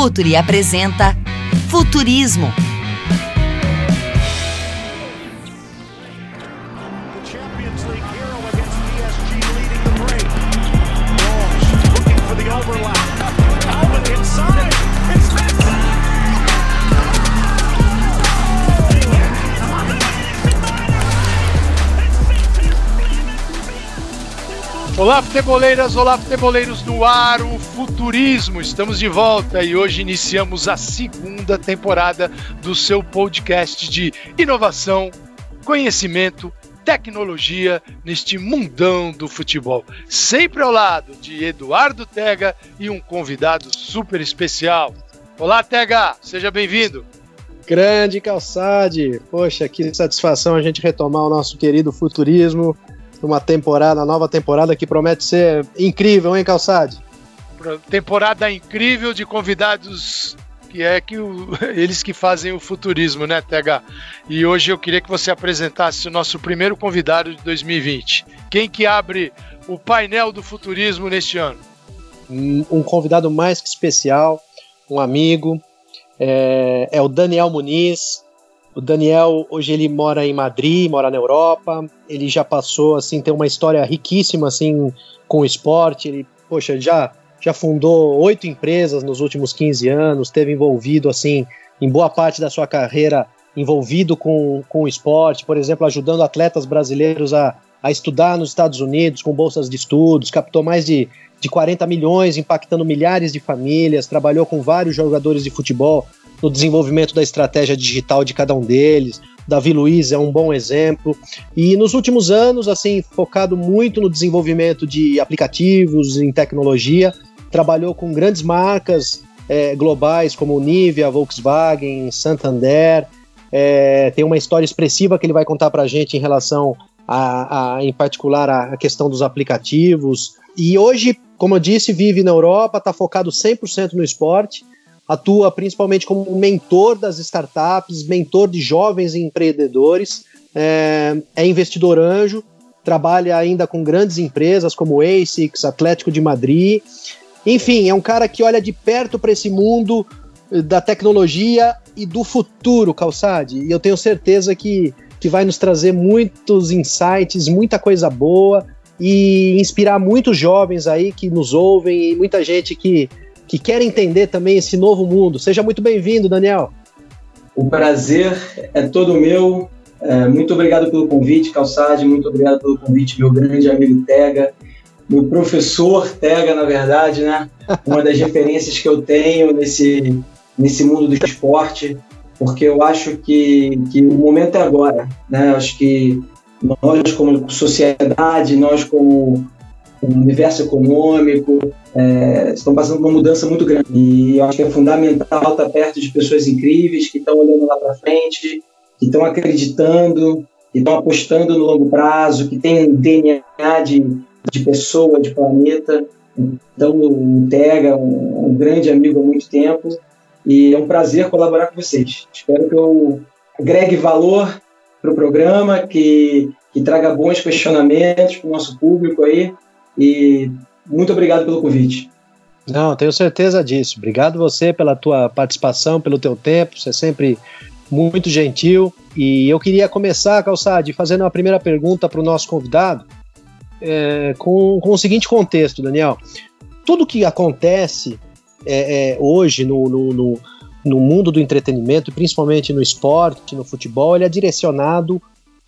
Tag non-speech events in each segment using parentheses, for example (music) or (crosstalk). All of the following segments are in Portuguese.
Futuri apresenta Futurismo. Olá, futeboleiras, olá, futeboleiros no ar, o Futurismo. Estamos de volta e hoje iniciamos a segunda temporada do seu podcast de inovação, conhecimento, tecnologia neste mundão do futebol. Sempre ao lado de Eduardo Tega e um convidado super especial. Olá, Tega, seja bem-vindo. Grande Calçade! Poxa, que satisfação a gente retomar o nosso querido futurismo numa temporada, nova temporada que promete ser incrível, hein, Calçade? Temporada incrível de convidados que é que o- (laughs) eles que fazem o futurismo, né, TH? E hoje eu queria que você apresentasse o nosso primeiro convidado de 2020. Quem que abre o painel do futurismo neste ano? Um um convidado mais que especial, um amigo, é, é o Daniel Muniz. O Daniel, hoje ele mora em Madrid, mora na Europa. Ele já passou, assim, tem uma história riquíssima, assim, com o esporte. Ele, poxa, já, já fundou oito empresas nos últimos 15 anos, esteve envolvido, assim, em boa parte da sua carreira, envolvido com, com o esporte, por exemplo, ajudando atletas brasileiros a, a estudar nos Estados Unidos com bolsas de estudos, captou mais de, de 40 milhões, impactando milhares de famílias, trabalhou com vários jogadores de futebol no desenvolvimento da estratégia digital de cada um deles. Davi Luiz é um bom exemplo. E nos últimos anos, assim, focado muito no desenvolvimento de aplicativos em tecnologia, trabalhou com grandes marcas eh, globais como Nivea, Volkswagen, Santander. Eh, tem uma história expressiva que ele vai contar para a gente em relação a, a, em particular, a questão dos aplicativos. E hoje, como eu disse, vive na Europa, está focado 100% no esporte, atua principalmente como mentor das startups, mentor de jovens empreendedores, é, é investidor anjo, trabalha ainda com grandes empresas como ASICS, Atlético de Madrid. Enfim, é um cara que olha de perto para esse mundo eh, da tecnologia e do futuro, Calçade. E eu tenho certeza que, que vai nos trazer muitos insights, muita coisa boa e inspirar muitos jovens aí que nos ouvem e muita gente que, que quer entender também esse novo mundo. Seja muito bem-vindo, Daniel. O prazer é todo meu. É, muito obrigado pelo convite, Calçade. Muito obrigado pelo convite, meu grande amigo Tega. Meu professor Tega, na verdade, né? Uma das (laughs) referências que eu tenho nesse, nesse mundo do esporte, porque eu acho que, que o momento é agora, né? Acho que nós, como sociedade, nós, como universo econômico, é, estão passando por uma mudança muito grande. E eu acho que é fundamental estar perto de pessoas incríveis que estão olhando lá para frente, que estão acreditando, que estão apostando no longo prazo, que têm DNA de, de pessoa, de planeta. Então, o Tega, um, um grande amigo há muito tempo, e é um prazer colaborar com vocês. Espero que eu agregue valor para o programa, que, que traga bons questionamentos para o nosso público aí. E muito obrigado pelo convite. Não, tenho certeza disso. Obrigado você pela tua participação, pelo teu tempo. Você é sempre muito gentil. E eu queria começar, Calçade, fazendo uma primeira pergunta para o nosso convidado, é, com, com o seguinte contexto, Daniel. Tudo que acontece é, é, hoje no, no, no, no mundo do entretenimento, principalmente no esporte, no futebol, ele é direcionado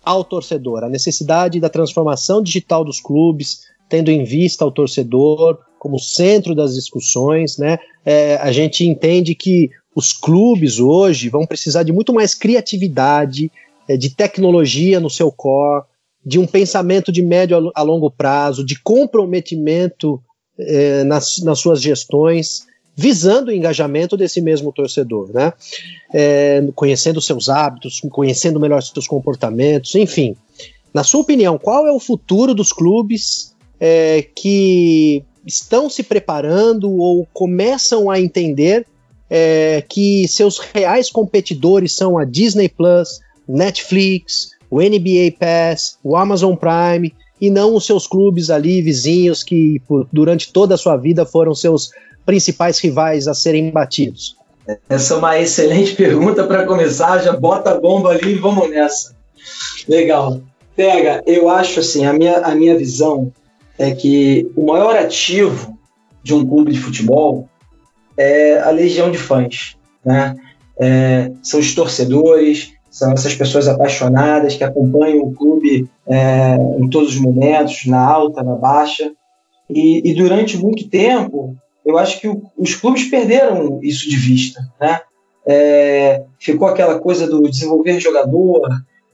ao torcedor. A necessidade da transformação digital dos clubes, tendo em vista o torcedor como centro das discussões, né? É, a gente entende que os clubes hoje vão precisar de muito mais criatividade, é, de tecnologia no seu core, de um pensamento de médio a longo prazo, de comprometimento é, nas, nas suas gestões, visando o engajamento desse mesmo torcedor, né? É, conhecendo seus hábitos, conhecendo melhor seus comportamentos, enfim. Na sua opinião, qual é o futuro dos clubes é, que estão se preparando ou começam a entender é, que seus reais competidores são a Disney Plus, Netflix, o NBA Pass, o Amazon Prime e não os seus clubes ali vizinhos que por, durante toda a sua vida foram seus principais rivais a serem batidos? Essa é uma excelente (laughs) pergunta para começar. Já bota a bomba ali e vamos nessa. Legal. Pega, eu acho assim, a minha, a minha visão é que o maior ativo de um clube de futebol é a legião de fãs, né? É, são os torcedores, são essas pessoas apaixonadas que acompanham o clube é, em todos os momentos, na alta, na baixa. E, e durante muito tempo, eu acho que o, os clubes perderam isso de vista, né? É, ficou aquela coisa do desenvolver jogador,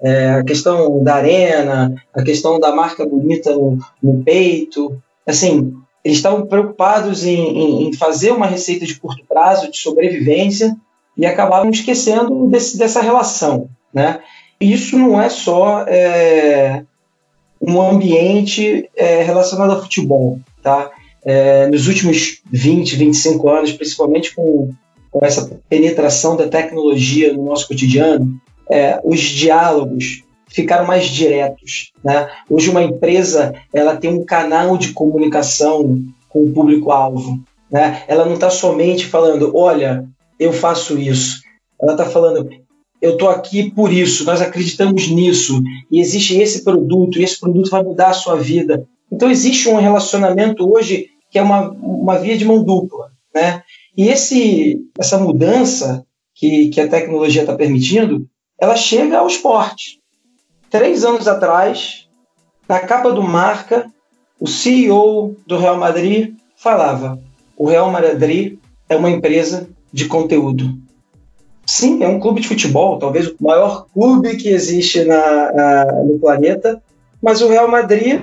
é, a questão da arena, a questão da marca bonita no, no peito. Assim, eles estavam preocupados em, em, em, fazer uma receita de curto prazo, de sobrevivência, e acabavam esquecendo desse, dessa relação. Né? Isso não é só é, um ambiente é, relacionado ao futebol. Tá? É, nos últimos 20, 25 anos, principalmente com, com essa penetração da tecnologia no nosso cotidiano, é, os diálogos ficaram mais diretos. Né? Hoje uma empresa ela tem um canal de comunicação com o público-alvo. Né? Ela não está somente falando, olha, eu faço isso. Ela está falando, eu estou aqui por isso, nós acreditamos nisso, e existe esse produto, e esse produto vai mudar a sua vida. Então existe um relacionamento hoje que é uma, uma via de mão dupla. Né? E esse, essa mudança que, que a tecnologia está permitindo, ela chega ao esporte. Três anos atrás, na capa do Marca, o CEO do Real Madrid falava: o Real Madrid é uma empresa de conteúdo. Sim, é um clube de futebol, talvez o maior clube que existe na, na, no planeta, mas o Real Madrid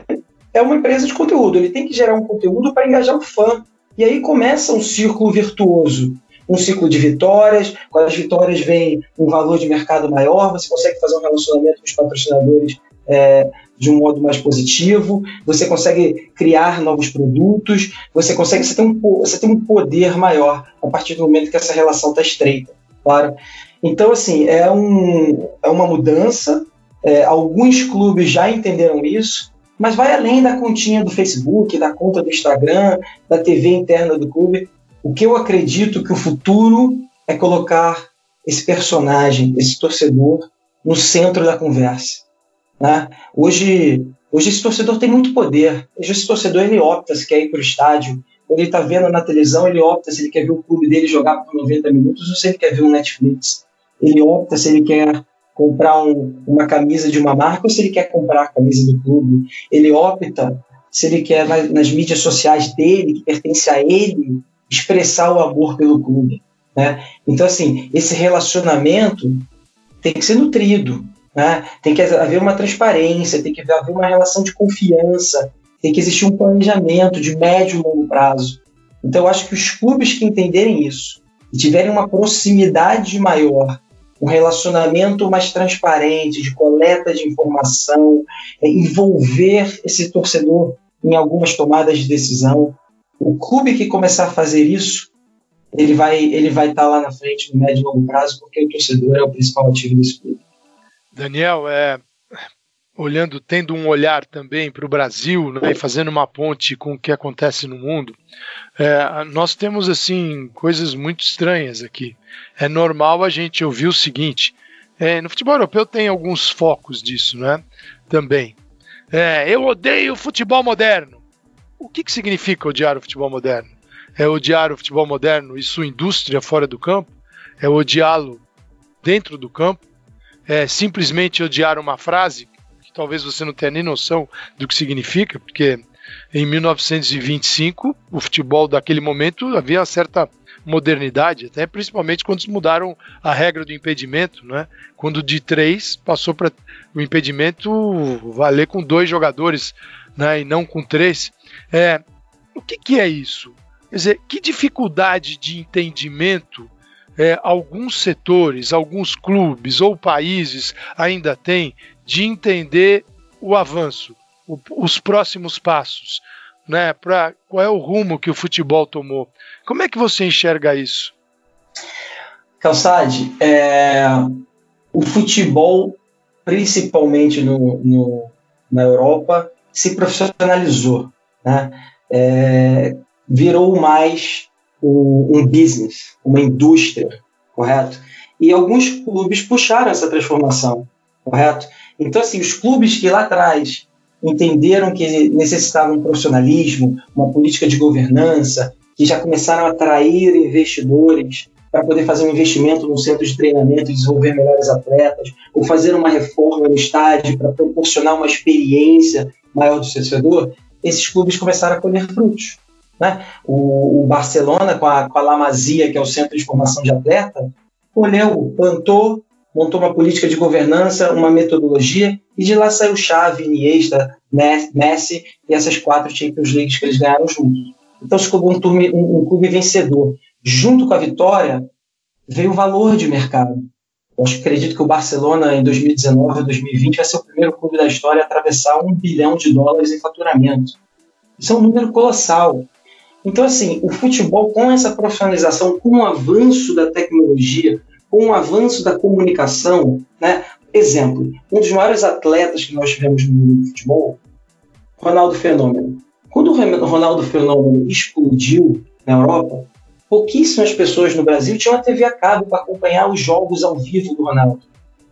é uma empresa de conteúdo. Ele tem que gerar um conteúdo para engajar o fã. E aí começa um círculo virtuoso um ciclo de vitórias, com as vitórias vem um valor de mercado maior, você consegue fazer um relacionamento com os patrocinadores é, de um modo mais positivo, você consegue criar novos produtos, você consegue, você tem um, você tem um poder maior a partir do momento que essa relação está estreita, claro. Então, assim, é, um, é uma mudança, é, alguns clubes já entenderam isso, mas vai além da continha do Facebook, da conta do Instagram, da TV interna do clube. O que eu acredito que o futuro é colocar esse personagem, esse torcedor, no centro da conversa. Né? Hoje, hoje esse torcedor tem muito poder. Hoje esse torcedor ele opta se quer ir para o estádio. Quando ele está vendo na televisão, ele opta se ele quer ver o clube dele jogar por 90 minutos ou se ele quer ver um Netflix. Ele opta se ele quer comprar um, uma camisa de uma marca ou se ele quer comprar a camisa do clube. Ele opta se ele quer nas, nas mídias sociais dele, que pertence a ele, expressar o amor pelo clube. Né? Então, assim, esse relacionamento tem que ser nutrido, né? tem que haver uma transparência, tem que haver uma relação de confiança, tem que existir um planejamento de médio e longo prazo. Então, eu acho que os clubes que entenderem isso e tiverem uma proximidade maior, um relacionamento mais transparente, de coleta de informação, é, envolver esse torcedor em algumas tomadas de decisão, o clube que começar a fazer isso, ele vai ele vai estar tá lá na frente no médio e longo prazo, porque o torcedor é o principal ativo desse clube. Daniel, é, olhando, tendo um olhar também para o Brasil, né, e fazendo uma ponte com o que acontece no mundo, é, nós temos assim coisas muito estranhas aqui. É normal a gente ouvir o seguinte: é, no futebol europeu tem alguns focos disso, né? Também. É, eu odeio futebol moderno. O que, que significa odiar o futebol moderno? É odiar o futebol moderno e sua indústria fora do campo? É odiá-lo dentro do campo? É simplesmente odiar uma frase que talvez você não tenha nem noção do que significa, porque em 1925 o futebol daquele momento havia uma certa modernidade, até principalmente quando mudaram a regra do impedimento, né? Quando de três passou para o impedimento valer com dois jogadores, né? E não com três. É, o que, que é isso? Quer dizer, que dificuldade de entendimento é, alguns setores, alguns clubes ou países ainda têm de entender o avanço, o, os próximos passos, né? Para qual é o rumo que o futebol tomou? Como é que você enxerga isso? Calçade, é, o futebol, principalmente no, no, na Europa, se profissionalizou né? É, virou mais um, business, uma indústria, correto? E alguns clubes puxaram essa transformação, correto? Então, assim, os clubes que lá atrás entenderam que necessitavam um profissionalismo, uma política de governança, que já começaram a atrair investidores para poder fazer um investimento no centro de treinamento e desenvolver melhores atletas, ou fazer uma reforma no estádio para proporcionar uma experiência maior do torcedor, esses clubes começaram a colher frutos. Né? O, o, Barcelona, com a, com a La Masia, que é o centro de formação de atleta, colheu, plantou, montou uma política de governança, uma metodologia, e de lá saiu Xavi, Iniesta, Messi e essas quatro Champions Leagues que eles ganharam juntos. Então se um, um, um clube vencedor. Junto com a vitória, veio o valor de mercado. Eu acredito que o Barcelona, em 2019 ou 2020, vai ser o primeiro clube da história a atravessar um bilhão de dólares em faturamento. Isso é um número colossal. Então, assim, o futebol, com essa profissionalização, com o avanço da tecnologia, com o avanço da comunicação, né? Exemplo, um dos maiores atletas que nós tivemos no mundo do futebol, Ronaldo Fenômeno. Quando o Ronaldo Fenômeno explodiu na Europa, pouquíssimas pessoas no Brasil tinham a TV a cabo para acompanhar os jogos ao vivo do Ronaldo.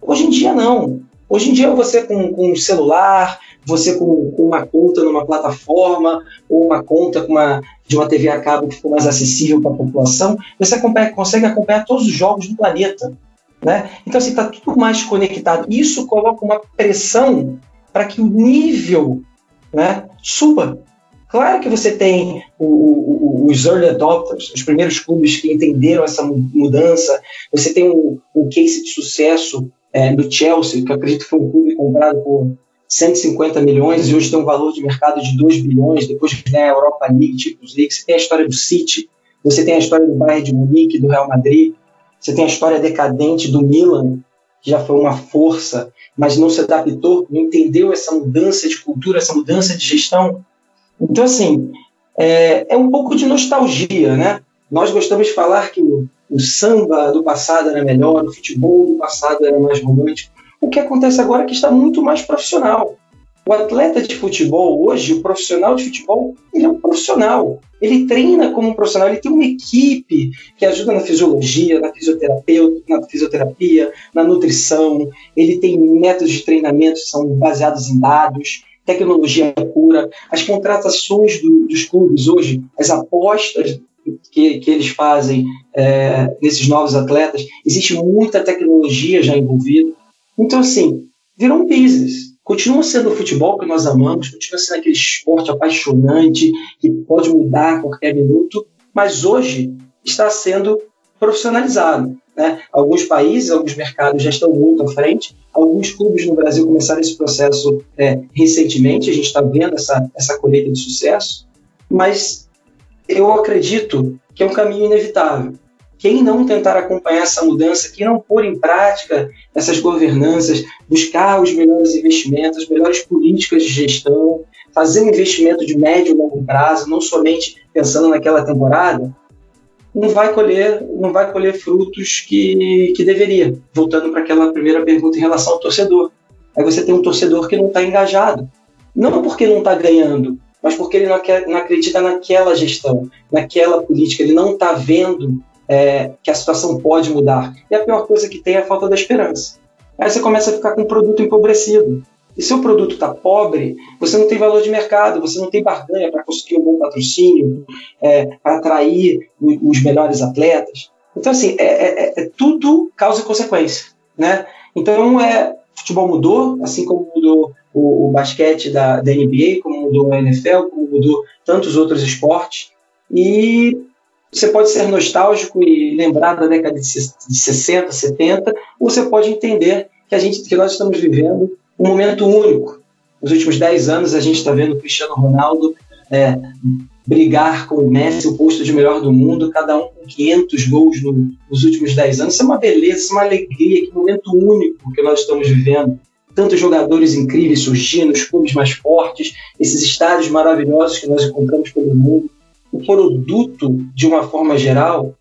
Hoje em dia, não. Hoje em dia, você com, com um celular, você com, com, uma conta numa plataforma, ou uma conta uma, de uma TV a cabo que ficou mais acessível para a população, você acompanha, consegue acompanhar todos os jogos do planeta. Né? Então, assim, está tudo mais conectado. Isso coloca uma pressão para que o nível né, suba. Claro que você tem o, o, os early adopters, os primeiros clubes que entenderam essa mudança. Você tem o, o case de sucesso é, do Chelsea, que eu acredito que foi um clube comprado por 150 milhões e hoje tem um valor de mercado de 2 bilhões, depois de ganhar a Europa League, Champions League. Você tem a história do City, você tem a história do Bayern de Munique, do Real Madrid, você tem a história decadente do Milan, que já foi uma força, mas não se adaptou, não entendeu essa mudança de cultura, essa mudança de gestão. Então, assim, é, é um pouco de nostalgia, né? Nós gostamos de falar que o, o samba do passado era melhor, o futebol do passado era mais romântico. O que acontece agora é que está muito mais profissional. O atleta de futebol hoje, o profissional de futebol, ele é um profissional. Ele treina como um profissional, ele tem uma equipe que ajuda na fisiologia, na fisioterapia, na fisioterapia, na nutrição. Ele tem métodos de treinamento que são baseados em dados tecnologia pura, as contratações do, dos clubes hoje, as apostas que, que eles fazem é, nesses novos atletas, existe muita tecnologia já envolvida. Então, assim, virou um business. Continua sendo o futebol que nós amamos, continua sendo aquele esporte apaixonante que pode mudar a qualquer minuto, mas hoje está sendo profissionalizado. Né? Alguns países, alguns mercados já estão muito à frente. Alguns clubes no Brasil começaram esse processo é, recentemente, a gente está vendo essa, essa colheita de sucesso, mas eu acredito que é um caminho inevitável. Quem não tentar acompanhar essa mudança, quem não pôr em prática essas governanças, buscar os melhores investimentos, as melhores políticas de gestão, fazer um investimento de médio e longo prazo, não somente pensando naquela temporada, não vai colher, não vai colher frutos que, que deveria. Voltando para aquela primeira pergunta em relação ao torcedor. Aí você tem um torcedor que não está engajado. Não porque não está ganhando, mas porque ele não, quer, não, acredita naquela gestão, naquela política. Ele não está vendo é, que a situação pode mudar. E a pior coisa que tem é a falta da esperança. Aí você começa a ficar com um produto empobrecido. E se o produto está pobre, você não tem valor de mercado, você não tem barganha para conseguir um bom patrocínio, é, para atrair os melhores atletas. Então, assim, é, é, é, tudo causa e consequência. Né? Então, é, futebol mudou, assim como mudou o, o basquete da, da, NBA, como mudou a NFL, como mudou tantos outros esportes. E você pode ser nostálgico e lembrar da década de 60, 70, ou você pode entender que, a gente, que nós estamos vivendo um momento único. Nos últimos 10 anos, a gente está vendo o Cristiano Ronaldo é, brigar com o Messi, o posto de melhor do mundo, cada um com 500 gols no, nos últimos 10 anos. Isso é uma beleza, isso é uma alegria, que momento único que nós estamos vivendo. Tantos jogadores incríveis surgindo, os clubes mais fortes, esses estádios maravilhosos que nós encontramos pelo mundo. O produto, de uma forma geral,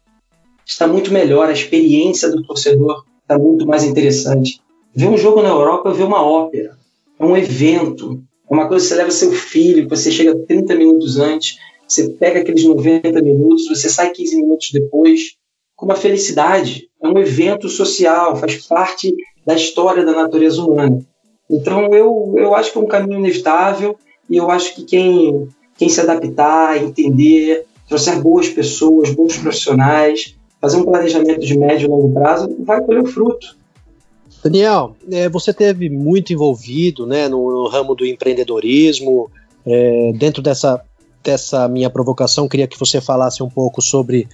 está muito melhor, a experiência do torcedor está muito mais interessante. Ver um jogo na Europa é ver uma ópera. É um evento. É uma coisa que você leva seu filho, você chega 30 minutos antes, você pega aqueles 90 minutos, você sai 15 minutos depois com uma felicidade. É um evento social, faz parte da história da natureza humana. Então eu, eu acho que é um caminho inevitável e eu acho que quem, quem se adaptar, entender, trouxer boas pessoas, bons profissionais, fazer um planejamento de médio e longo prazo, vai colher o fruto. Daniel, é, você teve muito envolvido né, no, no ramo do empreendedorismo. É, dentro dessa, dessa minha provocação, queria que você falasse um pouco sobre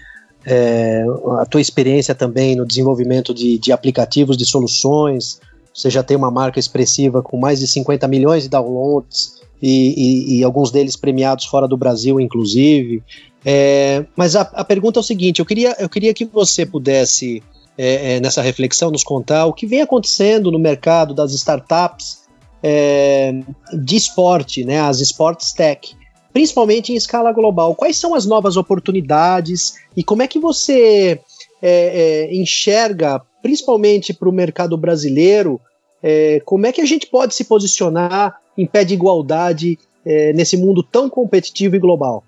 é, a tua experiência também no desenvolvimento de, de aplicativos, de soluções. Você já tem uma marca expressiva com mais de 50 milhões de downloads e, e, e alguns deles premiados fora do Brasil, inclusive. É, mas a, a, pergunta é o seguinte: eu queria, eu queria que você pudesse, é, é, nessa reflexão, nos contar o que vem acontecendo no mercado das startups é, de esporte, né, as sports tech, principalmente em escala global. Quais são as novas oportunidades e como é que você é, é, enxerga, principalmente para o mercado brasileiro, como é que a gente pode se posicionar em pé de igualdade nesse mundo tão competitivo e global?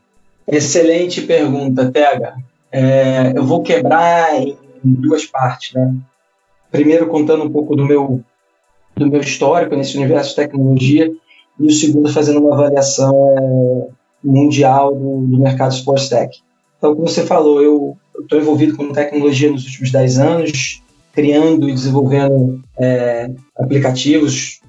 Excelente pergunta, Tega. É, eu vou quebrar em duas partes, né? Primeiro contando um pouco do meu do meu histórico nesse universo de tecnologia e o segundo fazendo uma avaliação é, mundial do, do mercado Sports Tech. Então, como você falou, eu estou envolvido com tecnologia nos últimos 10 anos, criando e desenvolvendo é, aplicativos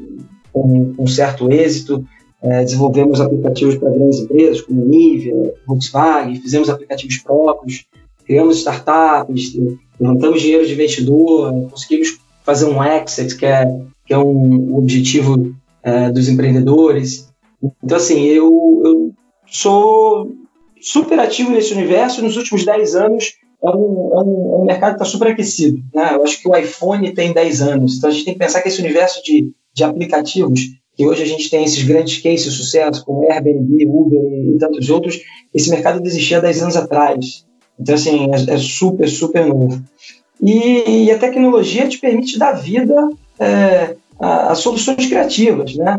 com, com certo êxito, é, desenvolvemos aplicativos para grandes empresas como Nivea, Volkswagen, fizemos aplicativos próprios, criamos startups, levantamos dinheiro de investidor, conseguimos fazer um exit, que é, que é um objetivo é, dos empreendedores. Então, assim, eu, eu sou super ativo nesse universo. Nos últimos 10 anos, é um, é um, é um mercado que está super aquecido. Né? Eu acho que o iPhone tem 10 anos. Então, a gente tem que pensar que esse universo de, de aplicativos e hoje a gente tem esses grandes cases de sucesso, como Airbnb, Uber e tantos outros, esse mercado existia 10 anos atrás. Então, assim, é, é super, super novo. E, e, a tecnologia te permite dar vida é, a, a, soluções criativas, né?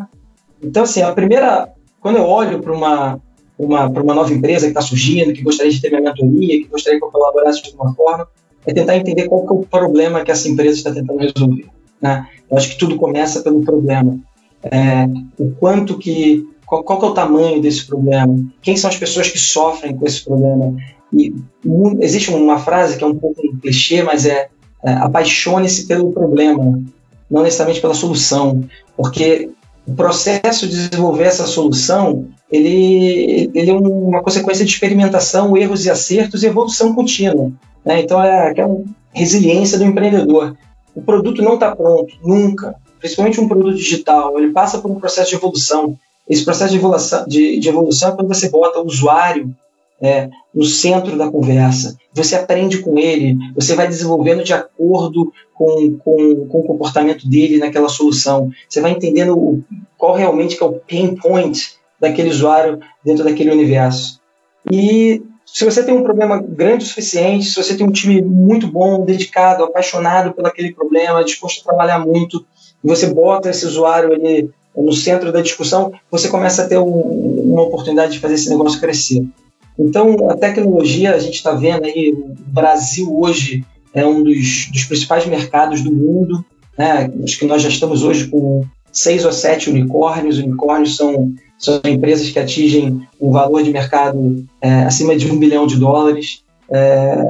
Então, assim, a primeira... Quando eu olho para uma, uma, uma nova empresa que está surgindo, que gostaria de ter minha mentoria, que gostaria que eu colaborasse de alguma forma, é tentar entender qual é o problema que essa empresa está tentando resolver. Né? Eu acho que tudo começa pelo problema é, o quanto que qual, qual que é o tamanho desse problema, quem são as pessoas que sofrem com esse problema. E um, existe uma frase que é um pouco um clichê, mas é, é apaixone-se pelo problema, não necessariamente pela solução, porque o processo de desenvolver essa solução ele, ele é uma consequência de experimentação, erros e acertos e evolução contínua. Né? Então é aquela resiliência do empreendedor. O produto não está pronto, nunca principalmente um produto digital, ele passa por um processo de evolução. Esse processo de evolução, de, de evolução é quando você bota o usuário é, no centro da conversa. Você aprende com ele, você vai desenvolvendo de acordo com, com, com o comportamento dele naquela solução. Você vai entendendo o, qual realmente é o pain point daquele usuário dentro daquele universo. E se você tem um problema grande o suficiente, se você tem um time muito bom, dedicado, apaixonado por aquele problema, disposto a trabalhar muito, e você bota esse usuário ali no centro da discussão, você começa a ter um, uma oportunidade de fazer esse negócio crescer. Então, a tecnologia, a gente está vendo aí, o Brasil hoje é um dos, dos principais mercados do mundo. Né? Acho que nós já estamos hoje com seis ou sete unicórnios. Unicórnios são, são empresas que atingem um valor de mercado é, acima de um bilhão de dólares. É,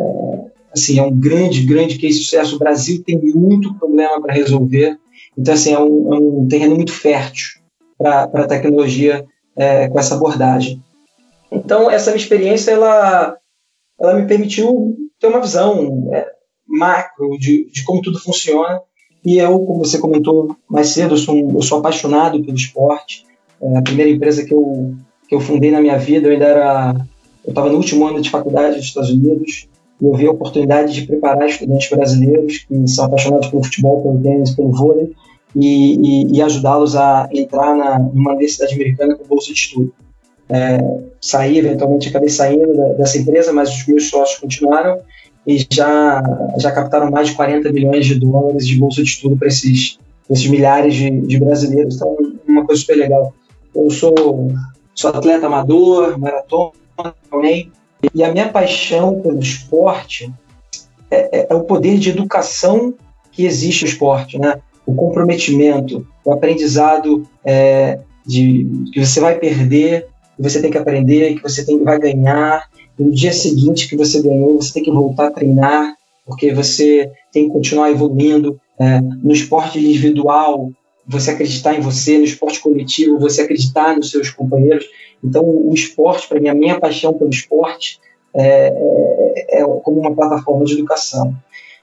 assim, é um grande, grande case de sucesso. O Brasil tem muito problema para resolver. Então, assim, é um, é um terreno muito fértil para a tecnologia é, com essa abordagem. Então, essa minha experiência, ela, ela me permitiu ter uma visão é, macro de, de como tudo funciona. E eu, como você comentou mais cedo, eu sou, eu sou apaixonado pelo esporte. É, a primeira empresa que eu, que eu fundei na minha vida, eu ainda era... Eu estava no último ano de faculdade dos Estados Unidos e eu vi a oportunidade de preparar estudantes brasileiros que são apaixonados pelo futebol, pelo tênis, pelo vôlei, e, e, e ajudá-los a entrar na, numa universidade americana com bolsa de estudo. É, saí, eventualmente acabei saindo da, dessa empresa, mas os meus sócios continuaram e já, já captaram mais de 40 milhões de dólares de bolsa de estudo para esses, esses milhares de, de brasileiros. Então, uma coisa super legal. Eu sou, sou atleta amador, maratona, também. E a minha paixão pelo esporte é, é, é, o poder de educação que existe no esporte, né? O comprometimento, o aprendizado é, de que você vai perder, que você tem que aprender, que você tem, vai ganhar. E no dia seguinte que você ganhou, você tem que voltar a treinar, porque você tem que continuar evoluindo. É, no esporte individual, você acreditar em você, no esporte coletivo, você acreditar nos seus companheiros. Então, o esporte, para mim, a minha paixão pelo esporte é, é, é, como uma plataforma de educação.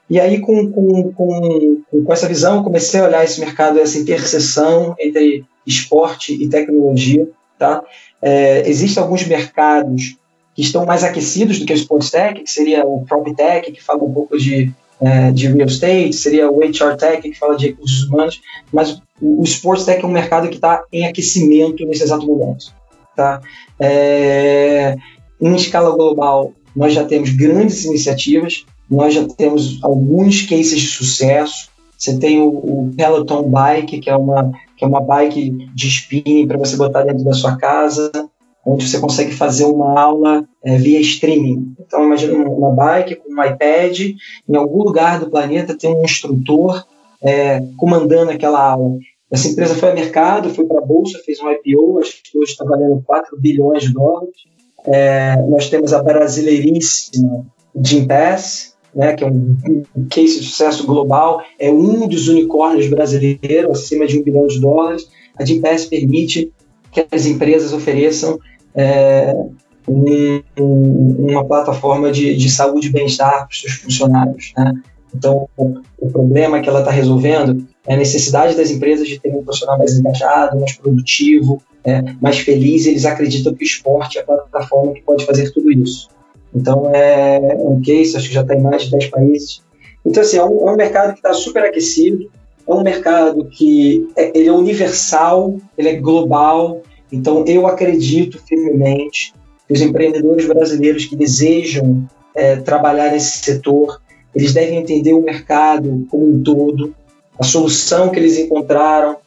E aí, com, com, com, com essa visão, comecei a olhar esse mercado, essa interseção entre esporte e tecnologia. Tá? É, existem alguns mercados que estão mais aquecidos do que o Sports Tech, que seria o Prop Tech, que fala um pouco de, é, de real estate, seria o HR Tech, que fala de recursos humanos, mas o, o Sports Tech é um mercado que está em aquecimento nesse exato momento. Tá? É, em escala global, nós já temos grandes iniciativas, nós já temos alguns cases de sucesso. Você tem o, o Peloton Bike, que é uma, que é uma bike de spinning para você botar dentro da sua casa onde você consegue fazer uma aula é, via streaming. Então, imagina uma bike com um iPad, em algum lugar do planeta tem um instrutor é, comandando aquela aula. Essa empresa foi ao mercado, foi para a bolsa, fez um IPO, acho que hoje está valendo 4 bilhões de dólares. É, nós temos a brasileiríssima Gympass, né, que é um, um case de sucesso global, é um dos unicórnios brasileiros, acima de um bilhão de dólares. A Gympass permite que as empresas ofereçam é, um, uma plataforma de, de saúde e bem-estar para os seus funcionários. Né? Então, o, o, problema que ela está resolvendo é a necessidade das empresas de ter um profissional mais engajado, mais produtivo, é, mais feliz. Eles acreditam que o esporte é a plataforma que pode fazer tudo isso. Então, é um case, acho que já está em mais de 10 países. Então, assim, é um, é um mercado que está super aquecido, é um mercado que é, ele é universal, ele é global, então, eu acredito firmemente que os empreendedores brasileiros que desejam é, trabalhar nesse setor, eles devem entender o mercado como um todo, a solução que eles encontraram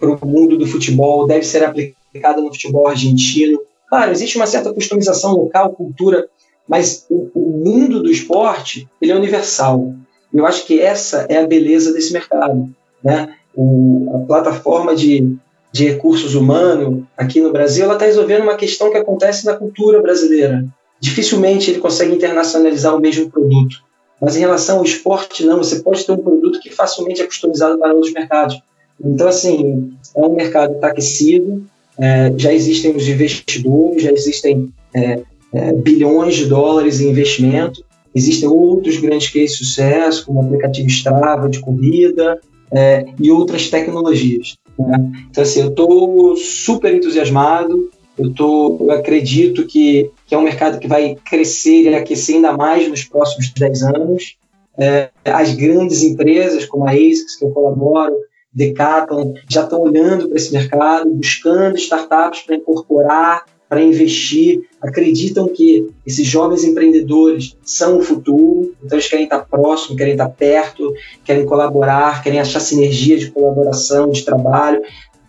para o mundo do futebol deve ser aplicada no futebol argentino. Claro, existe uma certa customização local, cultura, mas o, o mundo do esporte ele é universal. Eu acho que essa é a beleza desse mercado, né? O, a plataforma de de recursos humanos aqui no Brasil, ela está resolvendo uma questão que acontece na cultura brasileira. Dificilmente ele consegue internacionalizar o mesmo produto. Mas em relação ao esporte, não. Você pode ter um produto que facilmente é customizado para outros mercados. Então, assim, é um mercado está aquecido, é, já existem os investidores, já existem é, é, bilhões de dólares em investimento, existem outros grandes cases de sucesso, como o aplicativo Strava de corrida é, e outras tecnologias. Né? Então, assim, eu estou super entusiasmado, eu, tô, eu acredito que, que é um mercado que vai crescer e aquecer ainda mais nos próximos 10 anos. É, as grandes empresas, como a ASICS, que eu colaboro, Decathlon, já estão olhando para esse mercado, buscando startups para incorporar para investir, acreditam que esses jovens empreendedores são o futuro, então eles querem estar próximo, querem estar perto, querem colaborar, querem achar sinergia de colaboração, de trabalho,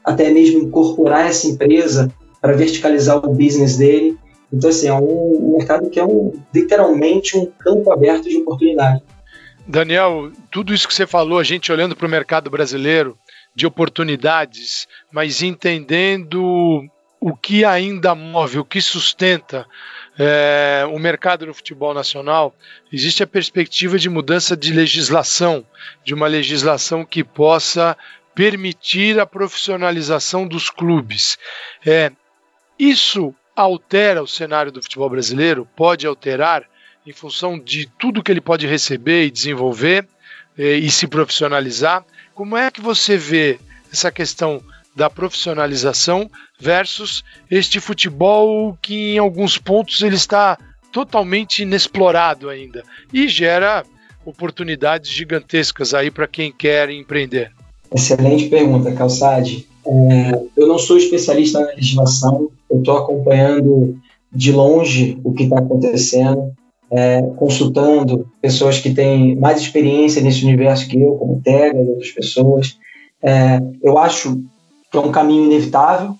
até mesmo incorporar essa empresa para verticalizar o business dele. Então, assim, é um mercado que é um, literalmente um campo aberto de oportunidade. Daniel, tudo isso que você falou, a gente olhando para o mercado brasileiro, de oportunidades, mas entendendo o que ainda move, o que sustenta é, o mercado do futebol nacional, existe a perspectiva de mudança de legislação, de uma legislação que possa permitir a profissionalização dos clubes. É, isso altera o cenário do futebol brasileiro? Pode alterar em função de tudo que ele pode receber e desenvolver é, e se profissionalizar? Como é que você vê essa questão da profissionalização versus este futebol que em alguns pontos ele está totalmente inexplorado ainda e gera oportunidades gigantescas aí para quem quer empreender. Excelente pergunta, Calçade. Eu não sou especialista na legislação, eu estou acompanhando de longe o que está acontecendo, é, consultando pessoas que têm mais experiência nesse universo que eu, como Tega e outras pessoas. É, eu acho que é um caminho inevitável.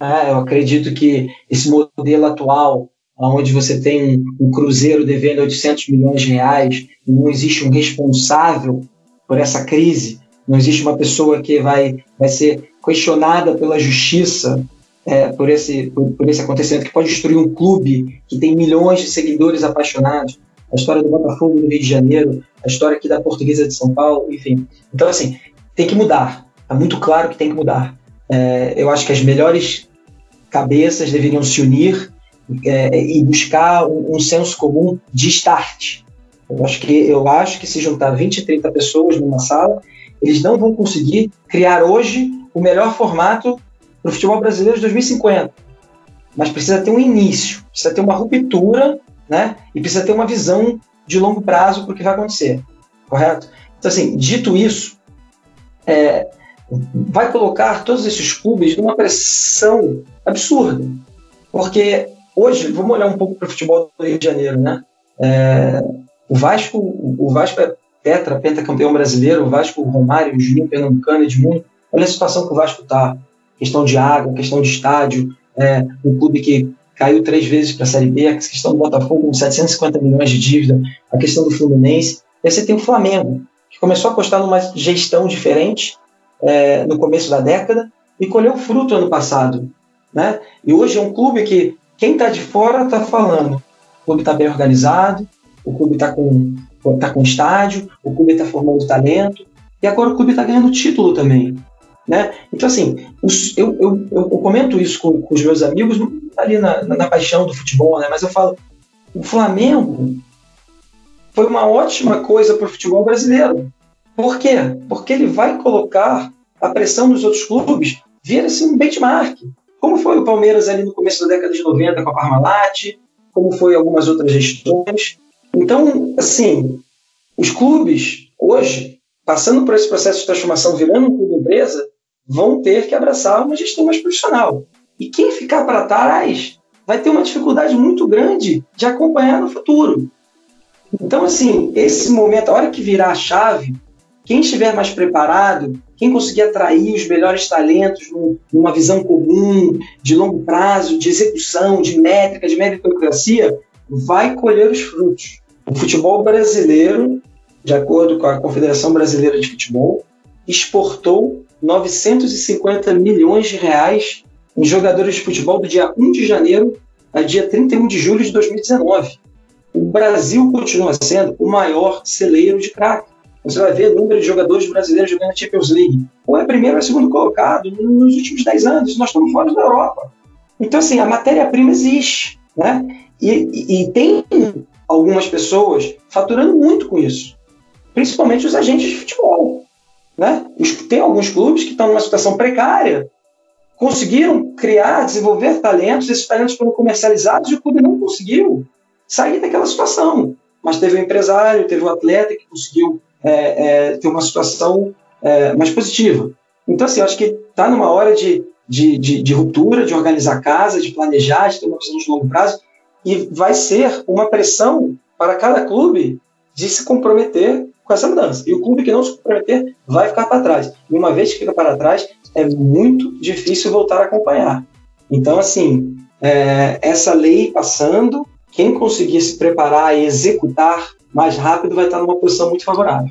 Né? Eu acredito que esse modelo atual onde você tem um, Cruzeiro devendo 800 milhões de reais e não existe um responsável por essa crise, não existe uma pessoa que vai, vai ser questionada pela justiça é, por, esse, por, por, esse acontecimento, que pode destruir um clube que tem milhões de seguidores apaixonados. A história do Botafogo no Rio de Janeiro, a história aqui da Portuguesa de São Paulo, enfim. Então, assim, tem que mudar. Está muito claro que tem que mudar. É, eu acho que as melhores cabeças deveriam se unir é, e buscar um, um, senso comum de start. Eu acho, que, eu acho que se juntar 20, 30 pessoas numa sala, eles não vão conseguir criar hoje o melhor formato para o futebol brasileiro de 2050. Mas precisa ter um início, precisa ter uma ruptura, né? E precisa ter uma visão de longo prazo para o que vai acontecer, correto? Então, assim, dito isso, é, vai colocar todos esses clubes numa pressão absurda. Porque hoje, vamos olhar um pouco para o futebol do Rio de Janeiro, né? É, o Vasco, o Vasco é tetra, pentacampeão brasileiro, o Vasco, o Romário, o Juninho Pernambucano, Edmundo. Olha a situação que o Vasco está. Questão de água, questão de estádio, é, um clube que caiu três vezes para a Série B, a questão do Botafogo com 750 milhões de dívida, a questão do Fluminense. E aí você tem o Flamengo, que começou a apostar numa gestão diferente é, no começo da década e colheu fruto ano passado. Né? E hoje é um clube que quem está de fora está falando. O clube está bem organizado, o clube está com, tá com estádio, o clube está formando talento, e agora o clube está ganhando título também. Né? Então, assim, os, eu, eu, eu, comento isso com, com, os meus amigos ali na, na, na paixão do futebol, né? mas eu falo: o Flamengo foi uma ótima coisa para o futebol brasileiro. Por quê? Porque ele vai colocar a pressão dos outros clubes, vira assim um benchmark. Como foi o Palmeiras ali no começo da década de 90 com a Parmalat, como foi algumas outras gestões. Então, assim, os clubes hoje, passando por esse processo de transformação, virando um clube empresa, vão ter que abraçar uma gestão mais profissional. E quem ficar para trás vai ter uma dificuldade muito grande de acompanhar no futuro. Então, assim, esse momento, a hora que virar a chave, quem estiver mais preparado, quem conseguir atrair os melhores talentos numa visão comum, de longo prazo, de execução, de métrica, de meritocracia, vai colher os frutos. O futebol brasileiro, de acordo com a Confederação Brasileira de Futebol, exportou 950 milhões de reais em jogadores de futebol do dia 1 de janeiro a dia 31 de julho de 2019. O Brasil continua sendo o maior celeiro de craque. Você vai ver o número de jogadores brasileiros jogando na Champions League. Ou é primeiro ou é segundo colocado nos últimos 10 anos. Nós estamos fora da Europa. Então, assim, a matéria-prima existe. Né? E, e, e tem algumas pessoas faturando muito com isso. Principalmente os agentes de futebol. Né? Tem alguns clubes que estão numa situação precária, conseguiram criar, desenvolver talentos, esses talentos foram comercializados e o clube não conseguiu sair daquela situação. Mas teve um empresário, teve um atleta que conseguiu é, é, ter uma situação é, mais positiva. Então, assim, acho que está numa hora de, de, de, de, ruptura, de organizar a casa, de planejar, de ter uma visão de longo prazo, e vai ser uma pressão para cada clube de se comprometer com essa mudança. E o clube que não se comprometer vai ficar para trás. E uma vez que fica para trás, é muito difícil voltar a acompanhar. Então, assim, é, essa lei passando, quem conseguir se preparar e executar mais rápido vai estar numa posição muito favorável.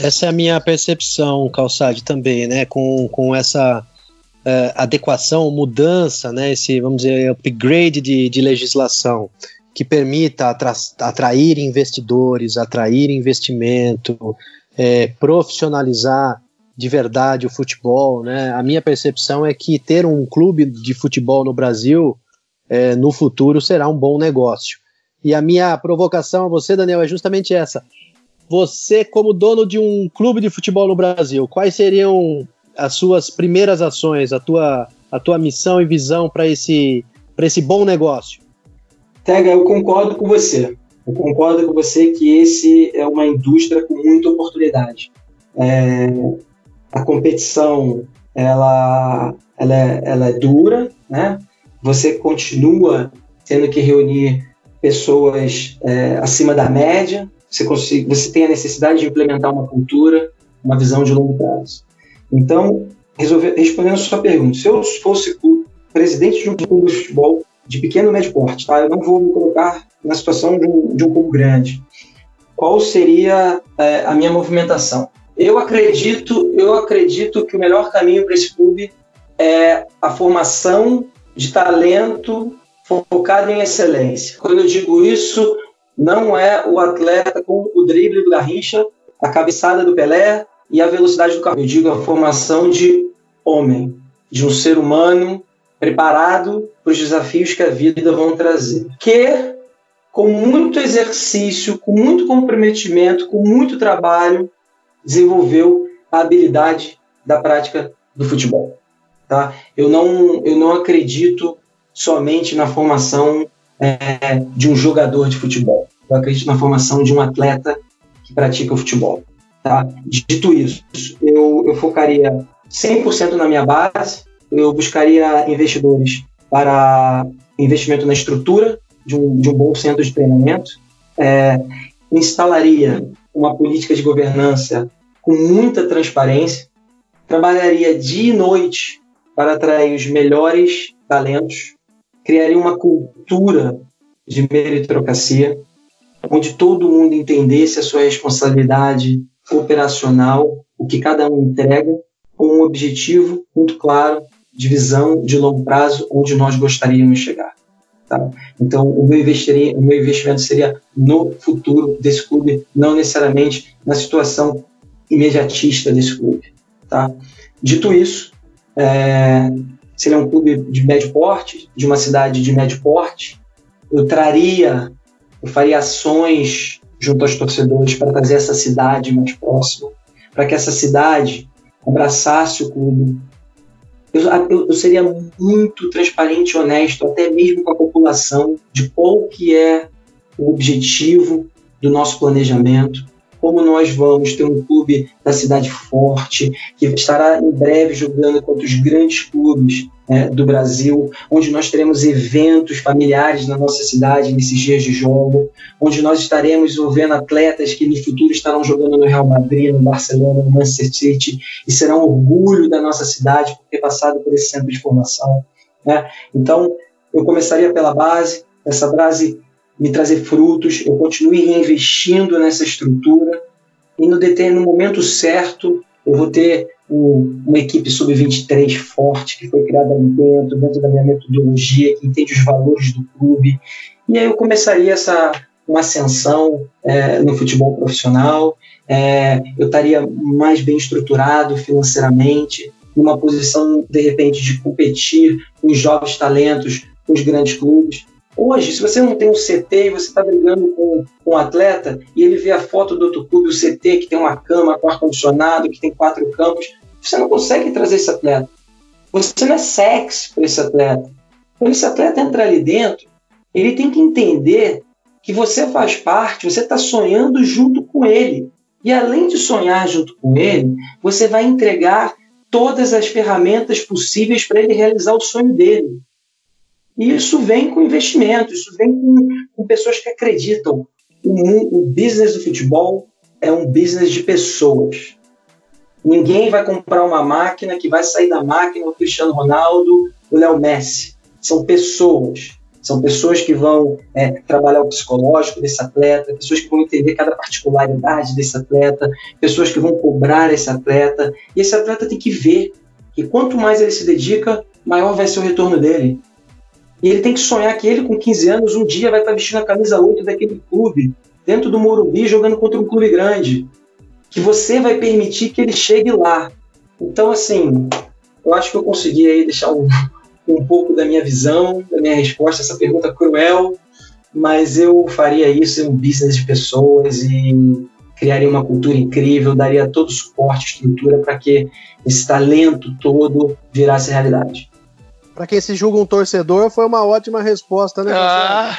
Essa é a minha percepção, Calçade, também, né? Com, com essa uh, adequação, mudança, né? Esse, vamos dizer, upgrade de, de legislação que permita atra atrair investidores, atrair investimento, é, profissionalizar de verdade o futebol, né? A minha percepção é que ter um clube de futebol no Brasil é, no futuro será um bom negócio. E a minha provocação a você, Daniel, é justamente essa. Você, como dono de um clube de futebol no Brasil, quais seriam as suas primeiras ações, a tua, a tua missão e visão para esse, esse bom negócio? Tega, eu concordo com você. Eu concordo com você que esse é uma indústria com muita oportunidade. É, a competição ela, ela, é, ela é dura, né? Você continua tendo que reunir pessoas é, acima da média, você, consegue, você tem a necessidade de implementar uma cultura, uma visão de longo prazo. Então, resolver, respondendo a sua pergunta, se eu fosse presidente de um clube de futebol de pequeno médio porte, tá? Eu não vou me colocar na situação de um, de um clube grande. Qual seria é, a minha movimentação? Eu acredito, eu acredito que o melhor caminho para esse clube é a formação de talento focado em excelência. Quando eu digo isso, não é o atleta com o drible do Garrincha, a cabeçada do Pelé e a velocidade do carro. Eu digo a formação de homem, de um ser humano preparado para os desafios que a vida vão trazer. Que, com muito exercício, com muito comprometimento, com muito trabalho, desenvolveu a habilidade da prática do futebol. Tá? Eu, não, eu não acredito somente na formação é, de um jogador de futebol. Eu acredito na formação de um atleta que pratica o futebol. Tá? Dito isso, eu, eu focaria 100% na minha base, eu buscaria investidores para investimento na estrutura de um, de um bom centro de treinamento, é, instalaria uma política de governança com muita transparência, trabalharia dia e noite para atrair os melhores talentos, criaria uma cultura de meritocracia, onde todo mundo entendesse a sua responsabilidade operacional, o que cada um entrega, com um objetivo muito claro de visão de longo prazo onde nós gostaríamos de chegar. Tá? Então, o meu, o meu investimento seria no futuro desse clube, não necessariamente na situação imediatista desse clube. Tá? Dito isso, é, seria um clube de médio porte, de uma cidade de médio porte. Eu traria, eu faria ações junto aos torcedores para trazer essa cidade mais próxima, para que essa cidade abraçasse o clube. Eu, eu, eu, seria muito transparente e honesto, até mesmo com a população, de qual que é o objetivo do nosso planejamento, como nós vamos ter um clube da cidade forte, que estará em breve jogando contra os grandes clubes né, do Brasil, onde nós teremos eventos familiares na nossa cidade nesses dias de jogo, onde nós estaremos envolvendo atletas que no futuro estarão jogando no Real Madrid, no Barcelona, no Manchester City, e serão orgulho da nossa cidade por ter passado por esse centro de formação. Né? Então, eu começaria pela base, essa base me trazer frutos, eu continue reinvestindo nessa estrutura e no, momento certo eu vou ter um, uma equipe sub-23 forte que foi criada ali dentro, dentro da minha metodologia, que entende os valores do clube. E aí eu começaria essa uma ascensão é, no futebol profissional, é, eu estaria mais bem estruturado financeiramente, numa posição, de repente, de competir com os jovens talentos, com os grandes clubes. Hoje, se você não tem um CT e você está brigando com, com um atleta e ele vê a foto do outro clube, o CT que tem uma cama com ar-condicionado, que tem quatro campos, você não consegue trazer esse atleta. Você não é sexy para esse atleta. Quando esse atleta entrar ali dentro, ele tem que entender que você faz parte, você está sonhando junto com ele. E além de sonhar junto com ele, você vai entregar todas as ferramentas possíveis para ele realizar o sonho dele. E isso vem com investimento, isso vem com, com pessoas que acreditam. O, o business do futebol é um business de pessoas. Ninguém vai comprar uma máquina que vai sair da máquina o Cristiano Ronaldo, o Léo Messi. São pessoas. São pessoas que vão é, trabalhar o psicológico desse atleta, pessoas que vão entender cada particularidade desse atleta, pessoas que vão cobrar esse atleta. E esse atleta tem que ver que quanto mais ele se dedica, maior vai ser o retorno dele. E ele tem que sonhar que ele, com 15 anos, um dia vai estar vestindo a camisa 8 daquele clube, dentro do Morumbi, jogando contra um clube grande. Que você vai permitir que ele chegue lá. Então, assim, eu acho que eu consegui aí deixar um, um pouco da minha visão, da minha resposta a essa pergunta cruel, mas eu faria isso em um business de pessoas e criaria uma cultura incrível, daria todo o suporte, estrutura para que esse talento todo virasse realidade para quem se julga um torcedor, foi uma ótima resposta, né? Ah.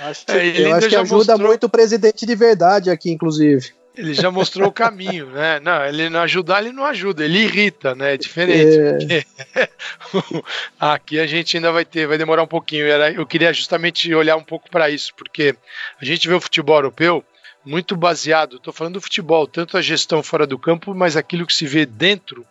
Acho que, (laughs) eu acho que ajuda mostrou... muito o presidente de verdade aqui, inclusive. Ele já mostrou o (laughs) caminho, né? Não, ele não ajudar, ele não ajuda, ele irrita, né? É diferente. É. (laughs) aqui a gente ainda vai ter, vai demorar um pouquinho. Eu queria justamente olhar um pouco para isso, porque a gente vê o futebol europeu muito baseado, estou falando do futebol, tanto a gestão fora do campo, mas aquilo que se vê dentro,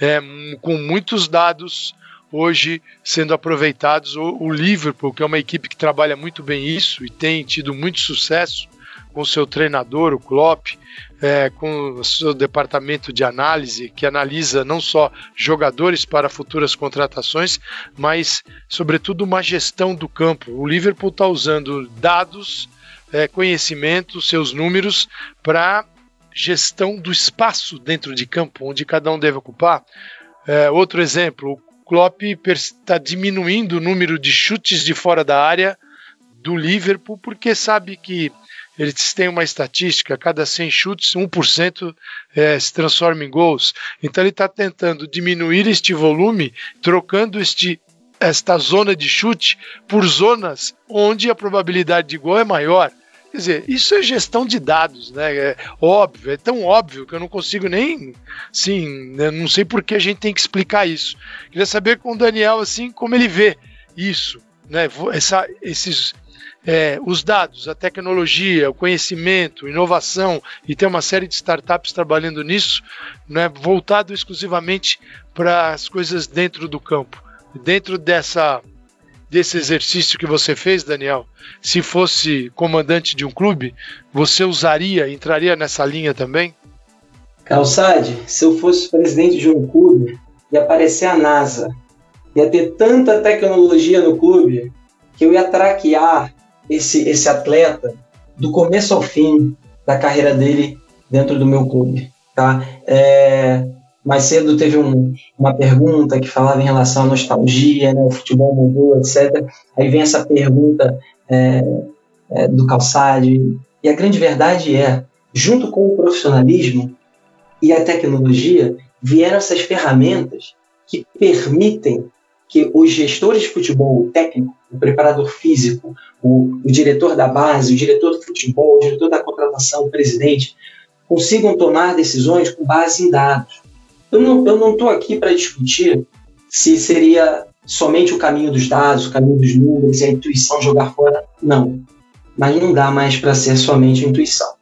é, com muitos dados hoje sendo aproveitados. O, o Liverpool, que é uma equipe que trabalha muito bem isso e tem tido muito sucesso com seu treinador, o Klopp, é, com o seu departamento de análise, que analisa não só jogadores para futuras contratações, mas, sobretudo, uma gestão do campo. O Liverpool está usando dados, é, conhecimento, seus números, para gestão do espaço dentro de campo, onde cada um deve ocupar. É, outro exemplo, Klopp está diminuindo o número de chutes de fora da área do Liverpool, porque sabe que eles têm uma estatística, cada 100 chutes, 1% é, se transforma em gols. Então ele está tentando diminuir este volume, trocando este, esta zona de chute por zonas onde a probabilidade de gol é maior. Quer dizer, isso é gestão de dados, né? É óbvio, é tão óbvio que eu não consigo nem, sim, né? não sei por que a gente tem que explicar isso. Queria saber com o Daniel assim como ele vê isso, né? Essa, esses é, os dados, a tecnologia, o conhecimento, inovação e tem uma série de startups trabalhando nisso, né, voltado exclusivamente para as coisas dentro do campo. Dentro dessa desse exercício que você fez, Daniel, se fosse comandante de um clube, você usaria, entraria nessa linha também? Calçade, se eu fosse presidente de um clube, ia aparecer a NASA. Ia ter tanta tecnologia no clube que eu ia traquear esse, esse atleta do começo ao fim da carreira dele dentro do meu clube. Tá? É, mais cedo teve um, uma pergunta que falava em relação à nostalgia, né? o futebol mudou, etc. Aí vem essa pergunta é, é, do Calçade. E a grande verdade é, junto com o profissionalismo e a tecnologia, vieram essas ferramentas que permitem que os gestores de futebol, o técnico, o preparador físico, o, o diretor da base, o diretor do futebol, o diretor da contratação, o presidente, consigam tomar decisões com base em dados. Eu não estou aqui para discutir se seria somente o caminho dos dados, o caminho dos números e a intuição jogar fora. Não. Mas não dá mais para ser somente a intuição.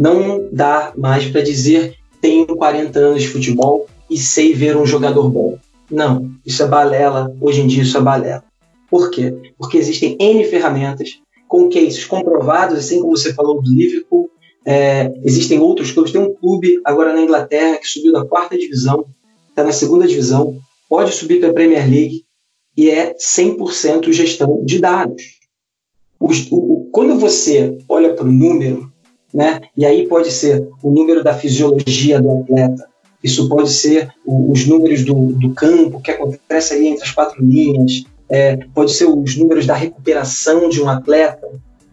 Não dá mais para dizer tenho 40 anos de futebol e sei ver um jogador bom. Não, isso é balela. Hoje em dia isso é balela. Por quê? Porque existem N ferramentas com cases comprovados, assim como você falou do Liverpool, é, existem outros clubes. Tem um clube agora na Inglaterra que subiu da quarta divisão, está na segunda divisão, pode subir para a Premier League e é 100% gestão de dados. Os, o, quando você olha para o número, né, e aí pode ser o número da fisiologia do atleta, isso pode ser o, os números do, do campo, que acontece ali entre as quatro linhas, é, pode ser os números da recuperação de um atleta,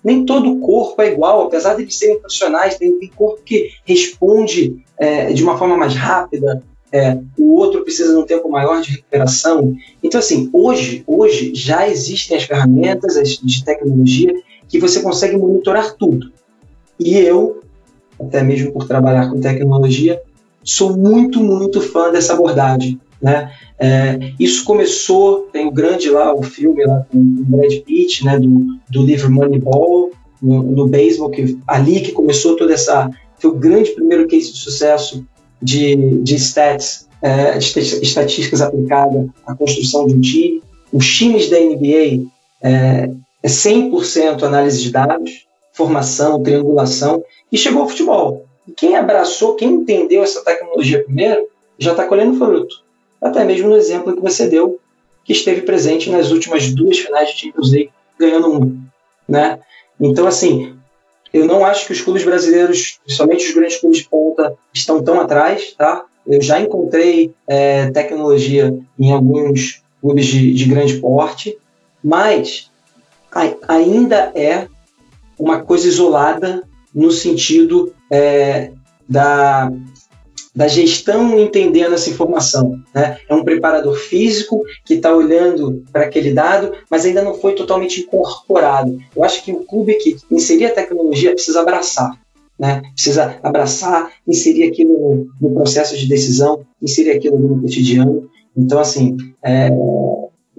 nem todo corpo é igual, apesar de eles serem profissionais, tem, tem corpo que responde é, de uma forma mais rápida, é, o outro precisa de um tempo maior de recuperação. Então, assim, hoje, hoje já existem as ferramentas de tecnologia que você consegue monitorar tudo. E eu, até mesmo por trabalhar com tecnologia, sou muito, muito fã dessa abordagem. Né? É, isso começou, tem o grande lá, o filme lá com o Brad Pitt, né, do, do livro Moneyball, no, no beisebol, que ali que começou toda essa, foi o grande primeiro case de sucesso de, de stats, é, de estatísticas aplicadas à construção de um time. Os times da NBA é, é 100% análise de dados, formação, triangulação, e chegou ao futebol. Quem abraçou, quem entendeu essa tecnologia primeiro, já está colhendo fruto até mesmo no exemplo que você deu, que esteve presente nas últimas duas finais de Champions League, ganhando um. Né? Então, assim, eu não acho que os clubes brasileiros, principalmente os grandes clubes de ponta, estão tão atrás. Tá? Eu já encontrei é, tecnologia em alguns clubes de, de grande porte, mas ainda é uma coisa isolada no sentido é, da, da gestão entendendo essa informação. Né? É um preparador físico que está olhando para aquele dado, mas ainda não foi totalmente incorporado. Eu acho que o clube que inserir a tecnologia precisa abraçar. Né? Precisa abraçar, inserir aquilo no, no processo de decisão, inserir aquilo no cotidiano. Então, assim, é,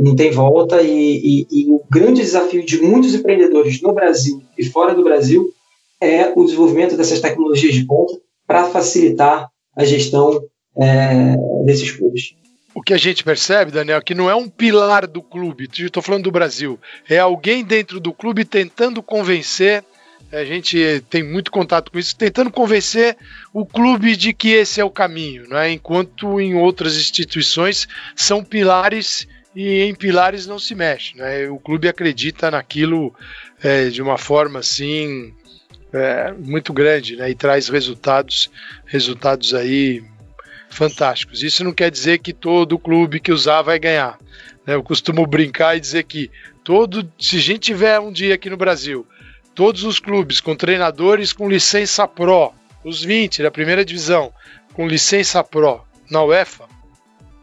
não tem volta e, e, e o grande desafio de muitos empreendedores no Brasil e fora do Brasil é o desenvolvimento dessas tecnologias de ponta para facilitar a gestão é, desses clubes. o que a gente percebe, Daniel, é que não é um pilar do clube, estou falando do Brasil, é alguém dentro do clube tentando convencer, a gente tem muito contato com isso, tentando convencer o clube de que esse é o caminho, né? enquanto em outras instituições são pilares e em pilares não se mexe. Né? O clube acredita naquilo é, de uma forma assim é, muito grande né? e traz resultados, resultados aí fantásticos. Isso não quer dizer que todo clube que usar vai ganhar. Né? Eu costumo brincar e dizer que todo, se a gente tiver um dia aqui no Brasil, todos os clubes com treinadores com licença Pro, os 20 da primeira divisão, com licença Pro na UEFA,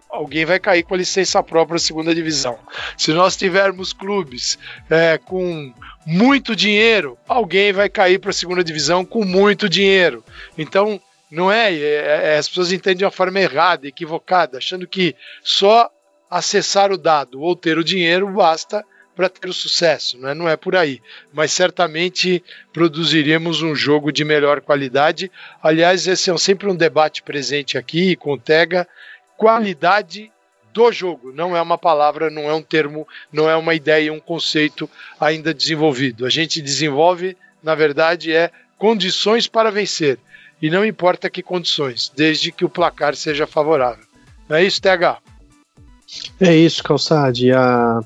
alguém vai cair com a licença Pro para a segunda divisão. Se nós tivermos clubes é, com muito dinheiro, alguém vai cair para a segunda divisão com muito dinheiro. Então, não é, é, é, as pessoas entendem de uma forma errada, equivocada, achando que só acessar o dado ou ter o dinheiro basta para ter o sucesso, não é? não é por aí. Mas certamente produziríamos um jogo de melhor qualidade. Aliás, esse é sempre um debate presente aqui com o Tega. Qualidade do jogo, não é uma palavra, não é um termo, não é uma ideia, um conceito ainda desenvolvido. A gente desenvolve, na verdade, é condições para vencer e não importa que condições, desde que o placar seja favorável. Não é isso, TH? É isso, Calçade. A,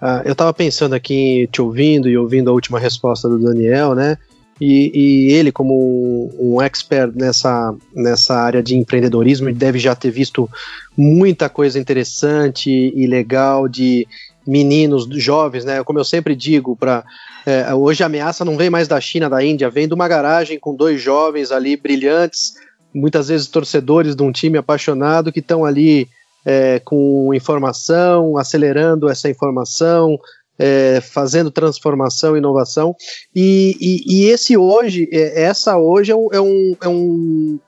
a, eu estava pensando aqui, te ouvindo e ouvindo a última resposta do Daniel, né? E, e, ele, como um, expert nessa, nessa área de empreendedorismo, deve já ter visto muita coisa interessante e legal de meninos jovens, né? Como eu sempre digo para é, hoje a ameaça não vem mais da China, da Índia, vem de uma garagem com dois jovens ali brilhantes, muitas vezes torcedores de um time apaixonado que estão ali é, com informação, acelerando essa informação, é, fazendo transformação inovação. E, e, e, esse hoje, é, essa hoje é um, é um, é um,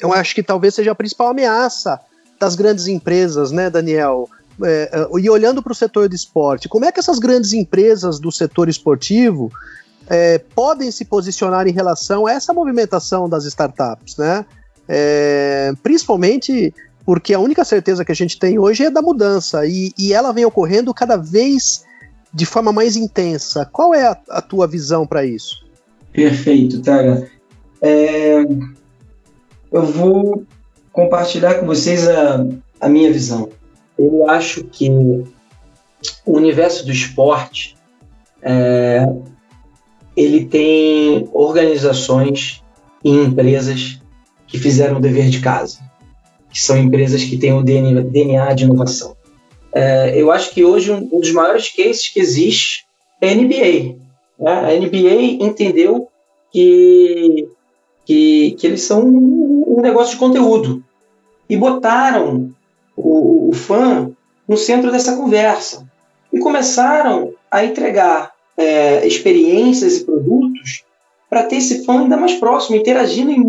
eu acho que talvez seja a principal ameaça das grandes empresas, né, Daniel? é, é e olhando para o setor de esporte, como é que essas grandes empresas do setor esportivo é, podem se posicionar em relação a essa movimentação das startups, né? É, principalmente porque a única certeza que a gente tem hoje é da mudança e, e ela vem ocorrendo cada vez de forma mais intensa. Qual é a, a tua visão para isso? Perfeito, Tara. É, eu vou compartilhar com vocês a, a minha visão eu acho que o universo do esporte é, ele tem organizações e empresas que fizeram o dever de casa, que são empresas que têm o DNA de inovação. É, eu acho que hoje um, dos maiores cases que existe é a NBA. Né? A NBA entendeu que, que, que eles são um negócio de conteúdo e botaram o, o fã no centro dessa conversa. E começaram a entregar é, experiências e produtos para ter esse fã ainda mais próximo, interagindo em,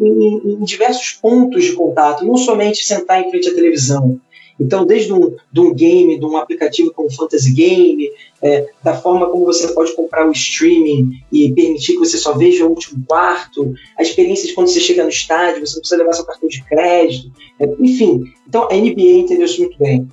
em, em, diversos pontos de contato, não somente sentar em frente à televisão, então, desde um, de um game, de um aplicativo como Fantasy Game, é, da forma como você pode comprar o streaming e permitir que você só veja o último quarto, a experiência de quando você chega no estádio, você não precisa levar seu cartão de crédito, é, enfim. Então, a NBA entendeu isso muito bem.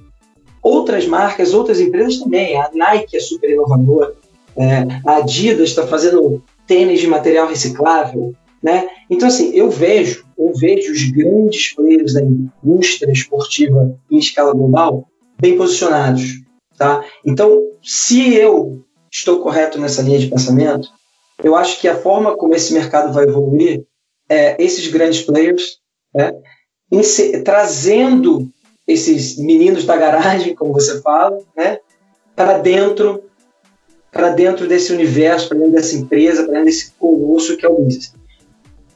Outras marcas, outras empresas também. A Nike é super inovadora, é, a Adidas está fazendo tênis de material reciclável, né? Então, assim, eu vejo, eu vejo os grandes players da indústria esportiva em escala global bem posicionados. Tá? Então, se eu estou correto nessa linha de pensamento, eu acho que a forma como esse mercado vai evoluir é esses grandes players né, trazendo esses meninos da garagem, como você fala, né, para dentro para dentro desse universo, para dentro dessa empresa, para dentro desse colosso que é o business.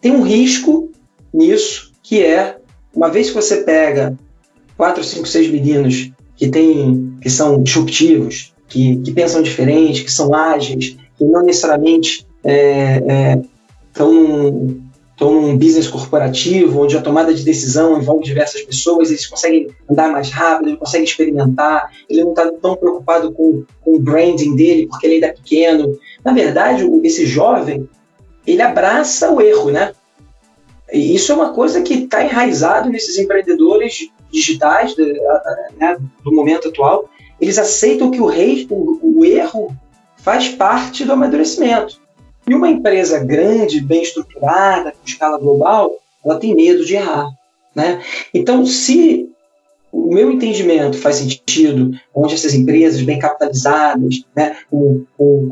Tem um risco nisso, que é, uma vez que você pega quatro, cinco, seis meninos que, tem, que são disruptivos, que, que pensam diferente, que são ágeis, que não necessariamente estão é, é, num business corporativo, onde a tomada de decisão envolve diversas pessoas, eles conseguem andar mais rápido, eles conseguem experimentar, ele não está tão preocupado com, com o branding dele, porque ele ainda é pequeno. Na verdade, esse jovem, ele abraça o erro, né? E isso é uma coisa que está enraizado nesses empreendedores digitais de, né, do momento atual. Eles aceitam que o, rei, o, o erro faz parte do amadurecimento. E uma empresa grande, bem estruturada, com escala global, ela tem medo de errar. Né? Então, se o meu entendimento faz sentido, onde essas empresas bem capitalizadas, né, com, com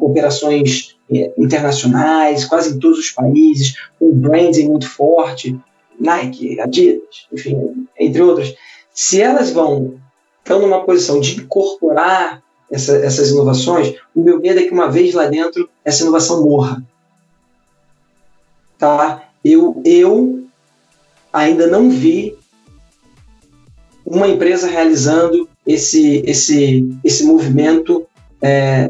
internacionais, quase em todos os países, com um branding muito forte, Nike, Adidas, enfim, entre outras, se elas vão estão numa posição de incorporar essa, essas inovações, o meu medo é que uma vez lá dentro essa inovação morra. Tá? Eu, eu ainda não vi uma empresa realizando esse, esse, esse movimento é,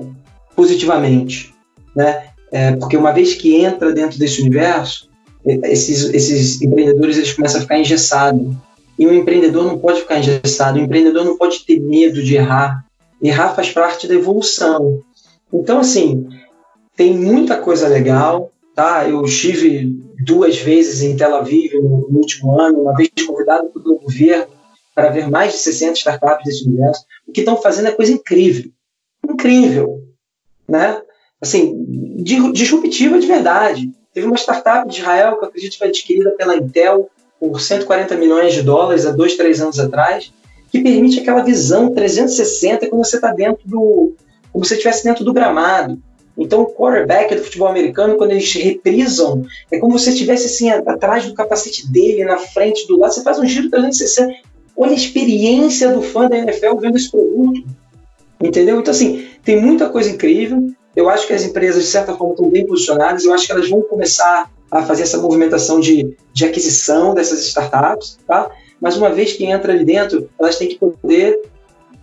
positivamente. Né? É, porque uma vez que entra dentro desse universo, é, esses, esses empreendedores eles começam a ficar engessados. E o empreendedor não pode ficar engessado, o empreendedor não pode ter medo de errar. Errar faz parte da evolução. Então, assim, tem muita coisa legal, tá? Eu estive duas vezes em Tel Aviv no, no último ano, uma vez convidado pelo governo para ver mais de 60 startups desse universo. O que estão fazendo é coisa incrível. Incrível. Né? Assim, disruptiva de verdade. Teve uma startup de Israel que eu acredito que foi adquirida pela Intel por 140 milhões de dólares há dois, três anos atrás, que permite aquela visão 360 quando você está dentro do. como se estivesse dentro do gramado. Então, o quarterback do futebol americano, quando eles reprisam, é como se você estivesse assim, atrás do capacete dele, na frente, do lado. Você faz um giro 360. Olha a experiência do fã da NFL vendo esse produto. Entendeu? Então, assim, tem muita coisa incrível. Eu acho que as empresas, de certa forma, estão bem posicionadas. Eu acho que elas vão começar a fazer essa movimentação de, de aquisição dessas startups, tá? Mas uma vez que entra ali dentro, elas têm que poder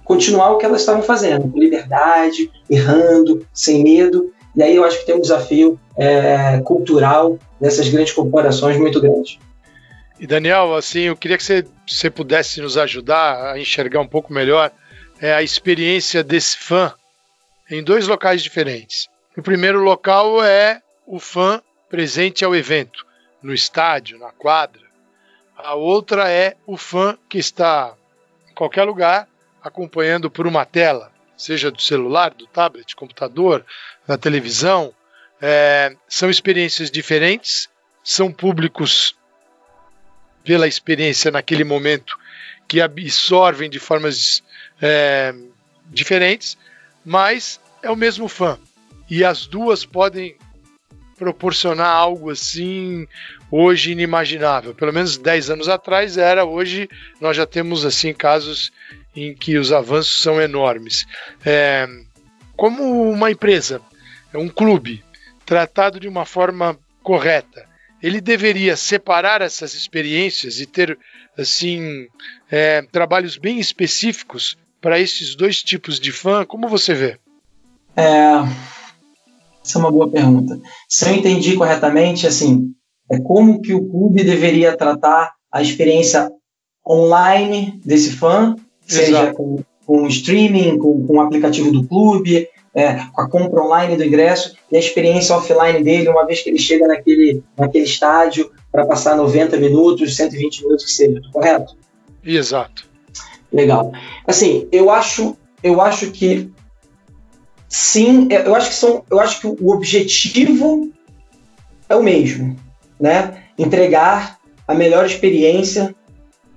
continuar o que elas estavam fazendo, com liberdade, errando, sem medo. E aí eu acho que tem um desafio é, cultural dessas grandes corporações muito grande. E Daniel, assim, eu queria que você, você pudesse nos ajudar a enxergar um pouco melhor é, a experiência desse fã em dois locais diferentes. O primeiro local é o fã presente ao evento, no estádio, na quadra. A outra é o fã que está em qualquer lugar acompanhando por uma tela, seja do celular, do tablet, computador, da televisão. É, são experiências diferentes, são públicos pela experiência naquele momento que absorvem de formas é, diferentes, mas é o mesmo fã. E as duas podem proporcionar algo assim hoje inimaginável. Pelo menos 10 anos atrás era, hoje nós já temos assim casos em que os avanços são enormes. É, como uma empresa, um clube, tratado de uma forma correta, ele deveria separar essas experiências e ter assim é, trabalhos bem específicos para esses dois tipos de fã. Como você vê? É, essa é uma boa pergunta. Se eu entendi corretamente, assim, é como que o clube deveria tratar a experiência online desse fã, Exato. seja com, com streaming, com, com o aplicativo do clube, é, com a compra online do ingresso e a experiência offline dele, uma vez que ele chega naquele, naquele estádio para passar 90 minutos, 120 minutos que seja, correto? Exato. Legal. Assim, eu acho, eu acho que sim, eu acho que são, eu acho que o objetivo é o mesmo, né? Entregar a melhor experiência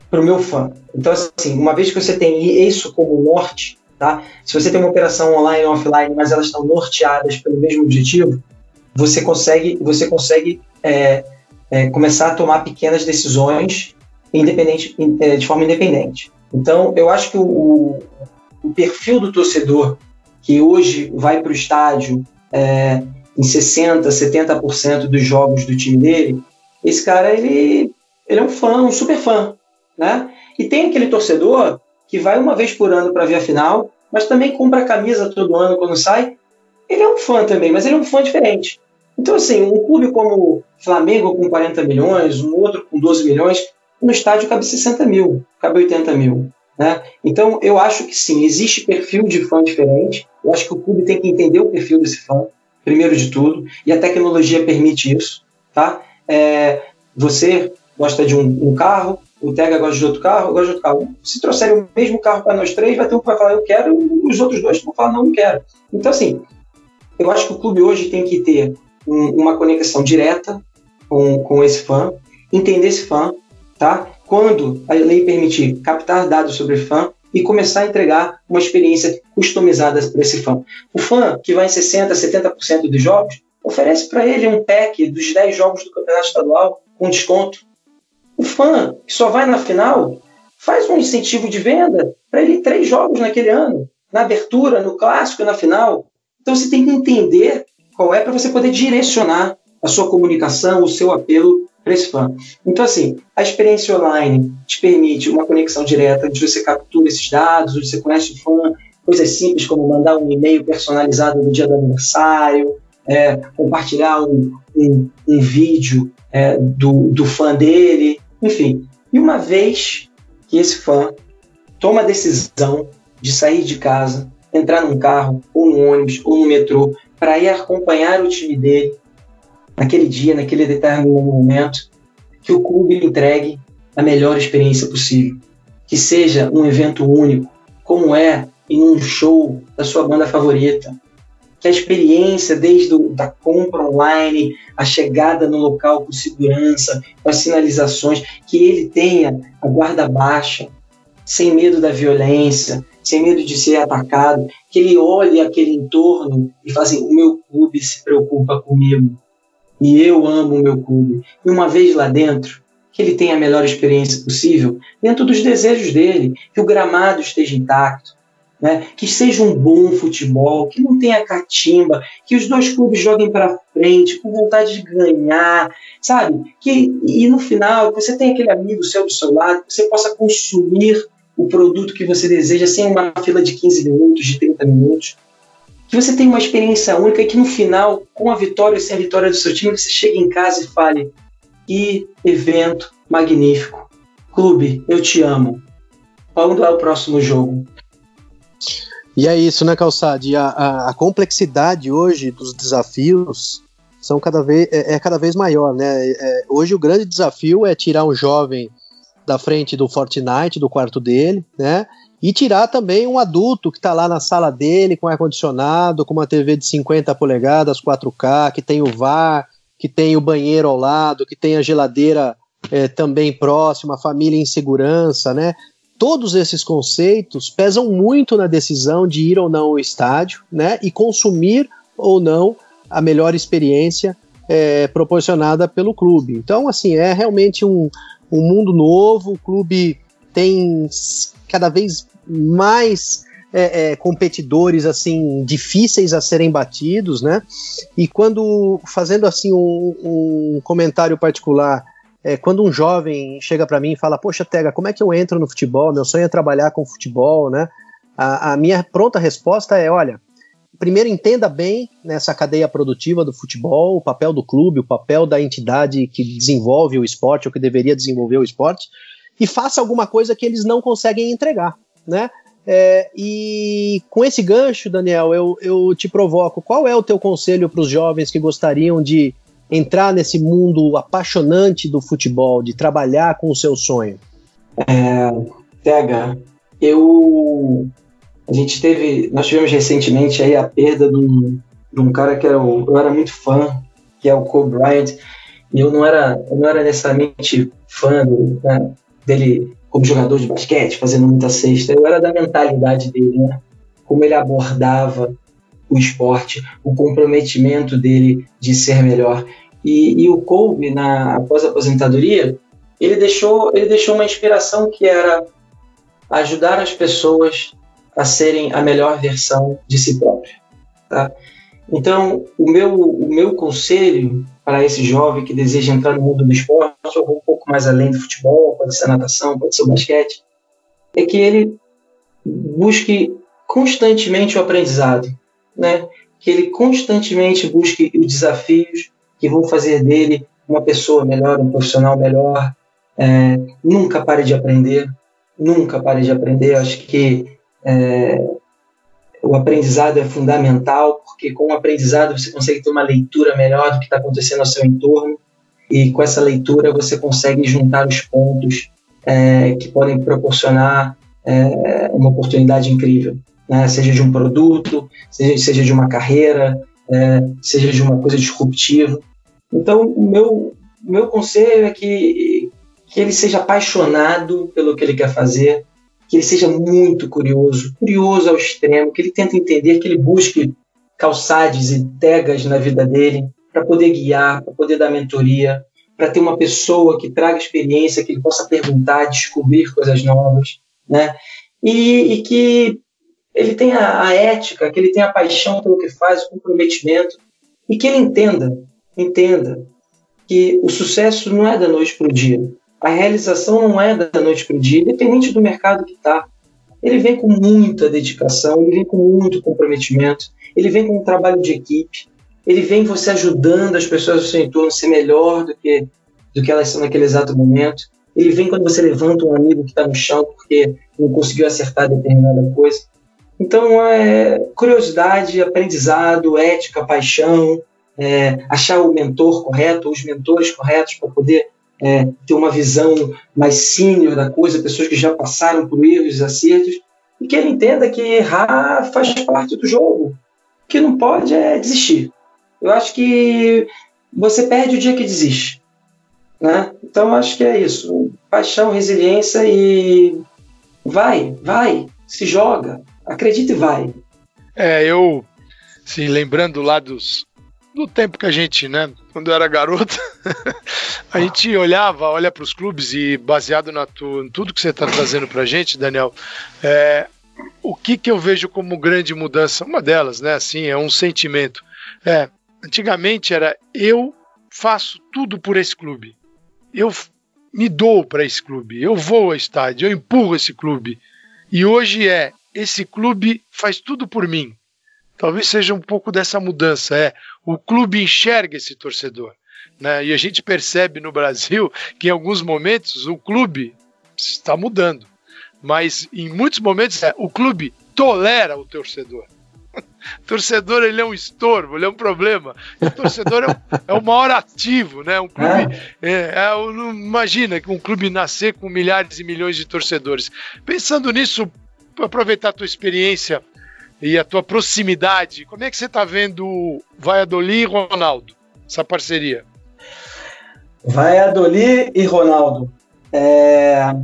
para o meu fã. Então, assim, uma vez que você tem isso como norte, tá? Se você tem uma operação online e offline, mas elas estão norteadas pelo mesmo objetivo, você consegue, você consegue é, é, começar a tomar pequenas decisões independente, é, de forma independente. Então, eu acho que o, o perfil do torcedor que hoje vai para o estádio é, em 60%, 70% dos jogos do time dele, esse cara ele, ele é um fã, um super fã né? E tem aquele torcedor que vai uma vez por ano para ver a final, mas também compra a camisa todo ano quando sai. Ele é um fã também, mas ele é um fã diferente. Então, assim, um clube como Flamengo com 40 milhões, um outro com 12 milhões, no estádio cabe 60 mil, cabe 80 mil. Né? Então, eu acho que sim, existe perfil de fã diferente. Eu acho que o clube tem que entender o perfil desse fã, primeiro de tudo, e a tecnologia permite isso. Tá? É, você gosta de um, um carro, o Tega gosta de outro carro, eu gosto de outro carro. Se trouxerem o mesmo carro para nós três, vai ter um que vai falar eu quero, e os outros dois vão falar não, não quero. Então, assim, eu acho que o clube hoje tem que ter um, uma conexão direta com, com esse fã, entender esse fã, tá? Quando a lei permitir captar dados sobre fã e começar a entregar uma experiência customizada para esse fã. O fã que vai em 60%, 70% dos jogos, oferece para ele um pack dos 10 jogos do campeonato estadual com desconto. O fã que só vai na final faz um incentivo de venda para ele três jogos naquele ano, na abertura, no clássico e na final. Então você tem que entender qual é para você poder direcionar a sua comunicação, o seu apelo para esse fã. Então, assim, a experiência online te permite uma conexão direta, onde você captura esses dados, onde você conhece o fã, coisas simples como mandar um e-mail personalizado no dia do aniversário, é, compartilhar um, um, um vídeo é, do, do fã dele, enfim. E uma vez que esse fã toma a decisão de sair de casa, entrar num carro, ou no ônibus, ou no metrô, para ir acompanhar o time dele naquele dia, naquele determinado momento, que o clube entregue a melhor experiência possível. Que seja um evento único, como é em um show da sua banda favorita, que a experiência, desde a da compra online, a chegada no local com segurança, com as sinalizações, que ele tenha a guarda baixa, sem medo da violência, sem medo de ser atacado, que ele olhe aquele entorno e fale assim, o meu clube se preocupa comigo e eu amo o meu clube. E uma vez lá dentro, que ele tenha a melhor experiência possível, dentro dos desejos dele, que o gramado esteja intacto, né? que seja um bom futebol, que não tenha catimba, que os dois clubes joguem para frente, com vontade de ganhar, sabe? Que, e no final, você tem aquele amigo seu do seu lado, que você possa consumir o produto que você deseja sem uma fila de 15 minutos, de 30 minutos. Que você tenha uma experiência única e que no final, com a vitória ou sem a vitória do seu time, você chegue em casa e fale: que evento magnífico. Clube, eu te amo. Quando é o próximo jogo? E é isso, né, Calçade? A, a, a, complexidade hoje dos desafios são cada vez, é, é cada vez maior, né? É, hoje o grande desafio é tirar um jovem da frente do Fortnite, do quarto dele, né? E tirar também um adulto que está lá na sala dele, com ar-condicionado, com uma TV de 50 polegadas, 4K, que tem o VAR, que tem o banheiro ao lado, que tem a geladeira é, também próxima, a família em segurança, né? todos esses conceitos pesam muito na decisão de ir ou não ao estádio, né? E consumir ou não a melhor experiência é, proporcionada pelo clube. Então, assim, é realmente um, um mundo novo. O clube tem cada vez mais é, é, competidores assim difíceis a serem batidos, né? E quando fazendo assim um, um comentário particular é, quando um jovem chega para mim e fala, poxa, Tega, como é que eu entro no futebol? Meu sonho é trabalhar com futebol, né? A, a minha pronta resposta é, olha, primeiro entenda bem nessa cadeia produtiva do futebol, o papel do clube, o papel da entidade que desenvolve o esporte ou que deveria desenvolver o esporte, e faça alguma coisa que eles não conseguem entregar, né? É, e com esse gancho, Daniel, eu, eu te provoco. Qual é o teu conselho para os jovens que gostariam de entrar nesse mundo apaixonante do futebol, de trabalhar com o seu sonho? É, Tega, eu a gente teve, nós tivemos recentemente aí a perda de um, de um cara que era o, eu era muito fã, que é o Kobe Bryant, e eu não era, eu não era necessariamente fã do, né, dele como jogador de basquete, fazendo muita cesta, eu era da mentalidade dele, né? Como ele abordava o esporte, o comprometimento dele de ser melhor. E, e o Kobe, na, após a aposentadoria, ele deixou, ele deixou uma inspiração que era ajudar as pessoas a serem a melhor versão de si próprio. Tá? Então, o meu, o meu conselho para esse jovem que deseja entrar no mundo do esporte, ou um pouco mais além do futebol, pode ser natação, pode ser basquete, é que ele busque constantemente o aprendizado, né? que ele constantemente busque os desafios que vão fazer dele uma pessoa melhor, um profissional melhor. É, nunca pare de aprender, nunca pare de aprender. Acho que é, o aprendizado é fundamental, porque com o aprendizado você consegue ter uma leitura melhor do que está acontecendo ao seu entorno. e com essa leitura você consegue juntar os pontos é, que podem proporcionar é, uma oportunidade incrível, né? seja de um produto, seja, seja de uma carreira, é, seja de uma coisa disruptiva. Então, meu, meu conselho é que, que ele seja apaixonado pelo que ele quer fazer, que ele seja muito curioso, curioso ao extremo, que ele tente entender, que ele busque calçades e tegas na vida dele para poder guiar, para poder dar mentoria, para ter uma pessoa que traga experiência, que ele possa perguntar, descobrir coisas novas, né? E, e que ele tenha a ética, que ele tenha a paixão pelo que faz, o comprometimento, e que ele entenda, entenda que o sucesso não é da noite para o dia. A realização não é da noite para o dia, independente do mercado que está. Ele vem com muita dedicação, ele vem com muito comprometimento, ele vem com um trabalho de equipe, ele vem você ajudando as pessoas do seu entorno a ser melhor do que, do que elas são naquele exato momento. Ele vem quando você levanta um amigo que está no chão porque não conseguiu acertar determinada coisa. Então, é curiosidade, aprendizado, ética, paixão, é, achar o mentor correto, os mentores corretos para poder é, ter uma visão mais sênior da coisa, pessoas que já passaram por erros e acertos, e que ele entenda que errar faz parte do jogo. O que não pode é desistir. Eu acho que você perde o dia que desiste. Né? Então, acho que é isso. Paixão, resiliência e vai, vai, se joga, acredita e vai. É, eu, assim, lembrando lá dos, do tempo que a gente, né, quando eu era garoto, (laughs) a gente olhava, olha para os clubes e baseado na tu, em tudo que você está trazendo para a gente, Daniel, é, o que, que eu vejo como grande mudança? Uma delas, né, assim, é um sentimento. É, antigamente era eu faço tudo por esse clube, eu me dou para esse clube, eu vou ao estádio, eu empurro esse clube. E hoje é esse clube faz tudo por mim. Talvez seja um pouco dessa mudança, é o clube enxerga esse torcedor. Né? E a gente percebe no Brasil que em alguns momentos o clube está mudando. Mas em muitos momentos é, o clube tolera o torcedor. O (laughs) torcedor ele é um estorvo, ele é um problema. o torcedor é, um, (laughs) é o maior ativo, né? Um clube, é. É, é, imagina que um clube nascer com milhares e milhões de torcedores. Pensando nisso, aproveitar a tua experiência e a tua proximidade, como é que você está vendo o Valladolid e Ronaldo, essa parceria? Valladolid e Ronaldo. É...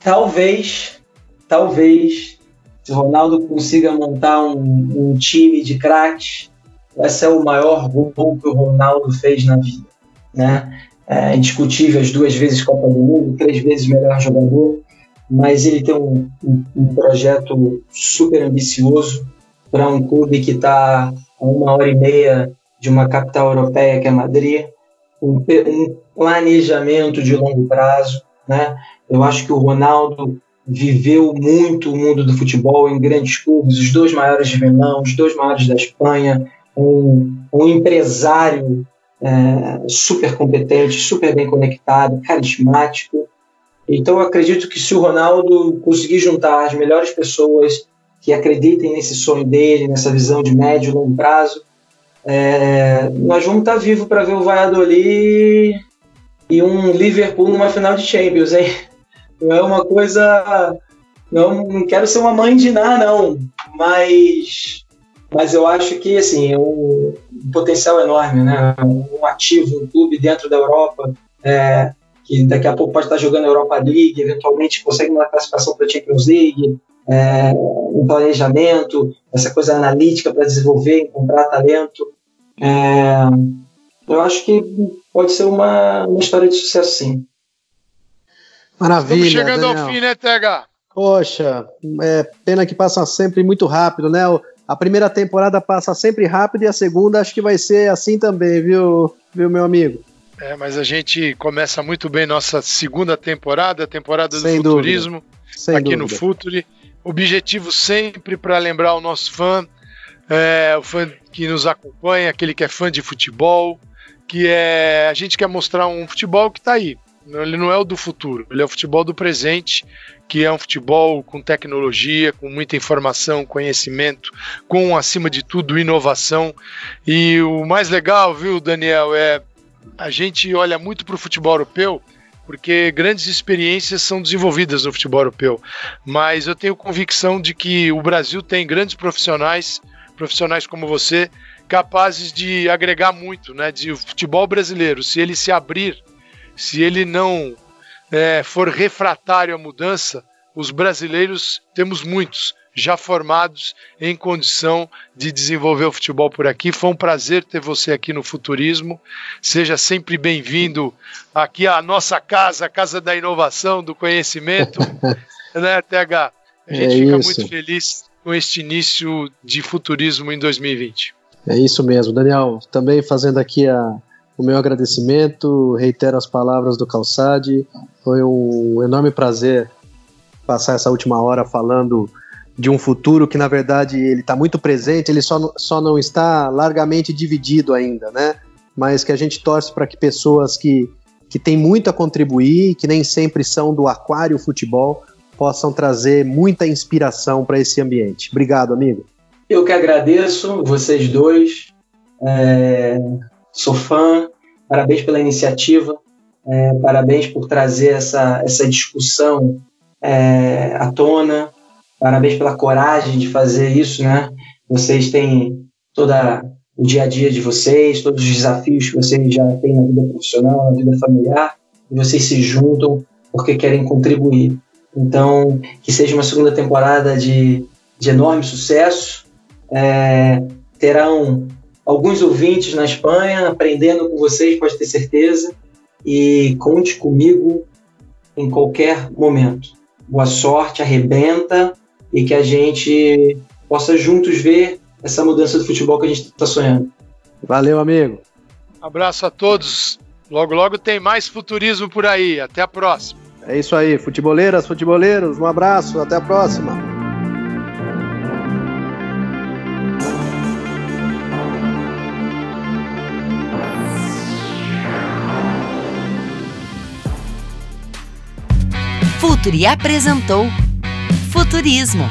Talvez, talvez, se Ronaldo consiga montar um, um time de craques, esse é o maior gol que o Ronaldo fez na vida. Né? É indiscutível as duas vezes Copa do Mundo, três vezes melhor jogador mas ele tem um, um, um projeto super ambicioso para um clube que está a uma hora e meia de uma capital europeia que é Madrid, um, um planejamento de longo prazo, né? Eu acho que o Ronaldo viveu muito o mundo do futebol em grandes clubes, os dois maiores de Milão, os dois maiores da Espanha, um, um empresário é, super competente, super bem conectado, carismático, então, eu acredito que se o Ronaldo conseguir juntar as melhores pessoas que acreditem nesse sonho dele, nessa visão de médio e longo prazo, é, nós vamos estar vivos para ver o Valladolid e um Liverpool numa final de Champions, hein? Não é uma coisa. Não, não quero ser uma mãe de nada, não, mas, mas eu acho que assim, o, um potencial enorme, né? Um ativo, um clube dentro da Europa. É, que daqui a pouco pode estar jogando Europa League, eventualmente consegue uma classificação para a Champions League, é, um planejamento, essa coisa analítica para desenvolver, encontrar talento. É, eu acho que pode ser uma, uma história de sucesso, sim. Maravilha. Estamos chegando Daniel. ao fim, né, Tega? Poxa, é pena que passa sempre muito rápido, né? A primeira temporada passa sempre rápido e a segunda acho que vai ser assim também, viu, viu meu amigo? É, mas a gente começa muito bem nossa segunda temporada, a temporada do Sem futurismo, aqui dúvida. no Futuri. Objetivo sempre para lembrar o nosso fã, é, o fã que nos acompanha, aquele que é fã de futebol, que é a gente quer mostrar um futebol que está aí. Ele não é o do futuro, ele é o futebol do presente, que é um futebol com tecnologia, com muita informação, conhecimento, com acima de tudo inovação. E o mais legal, viu, Daniel, é a gente olha muito para o futebol europeu porque grandes experiências são desenvolvidas no futebol europeu. Mas eu tenho convicção de que o Brasil tem grandes profissionais, profissionais como você, capazes de agregar muito, né? De futebol brasileiro, se ele se abrir, se ele não é, for refratário à mudança, os brasileiros temos muitos já formados em condição de desenvolver o futebol por aqui. Foi um prazer ter você aqui no Futurismo. Seja sempre bem-vindo aqui à nossa casa, a casa da inovação, do conhecimento, (laughs) né, TH? A gente é fica isso. muito feliz com este início de futurismo em 2020. É isso mesmo, Daniel. Também fazendo aqui a, o meu agradecimento, reitero as palavras do Calçade. Foi um enorme prazer passar essa última hora falando de um futuro que, na verdade, ele está muito presente, ele só, só não está largamente dividido ainda, né? Mas que a gente torce para que pessoas que, que têm muito a contribuir, que nem sempre são do aquário futebol, possam trazer muita inspiração para esse ambiente. Obrigado, amigo. Eu que agradeço vocês dois. É, sou fã. Parabéns pela iniciativa. É, parabéns por trazer essa, essa discussão é, à tona. Parabéns pela coragem de fazer isso, né? Vocês têm toda o dia a dia de vocês, todos os desafios que vocês já têm na vida profissional, na vida familiar, e vocês se juntam porque querem contribuir. Então, que seja uma segunda temporada de, de enorme sucesso. É, terão alguns ouvintes na Espanha aprendendo com vocês, pode ter certeza. E conte comigo em qualquer momento. Boa sorte, arrebenta e que a gente possa juntos ver essa mudança do futebol que a gente está sonhando. Valeu, amigo. Abraço a todos. Logo, logo tem mais futurismo por aí. Até a próxima. É isso aí, futeboleiras, futeboleiros. Um abraço, até a próxima. Futuri apresentou Futurismo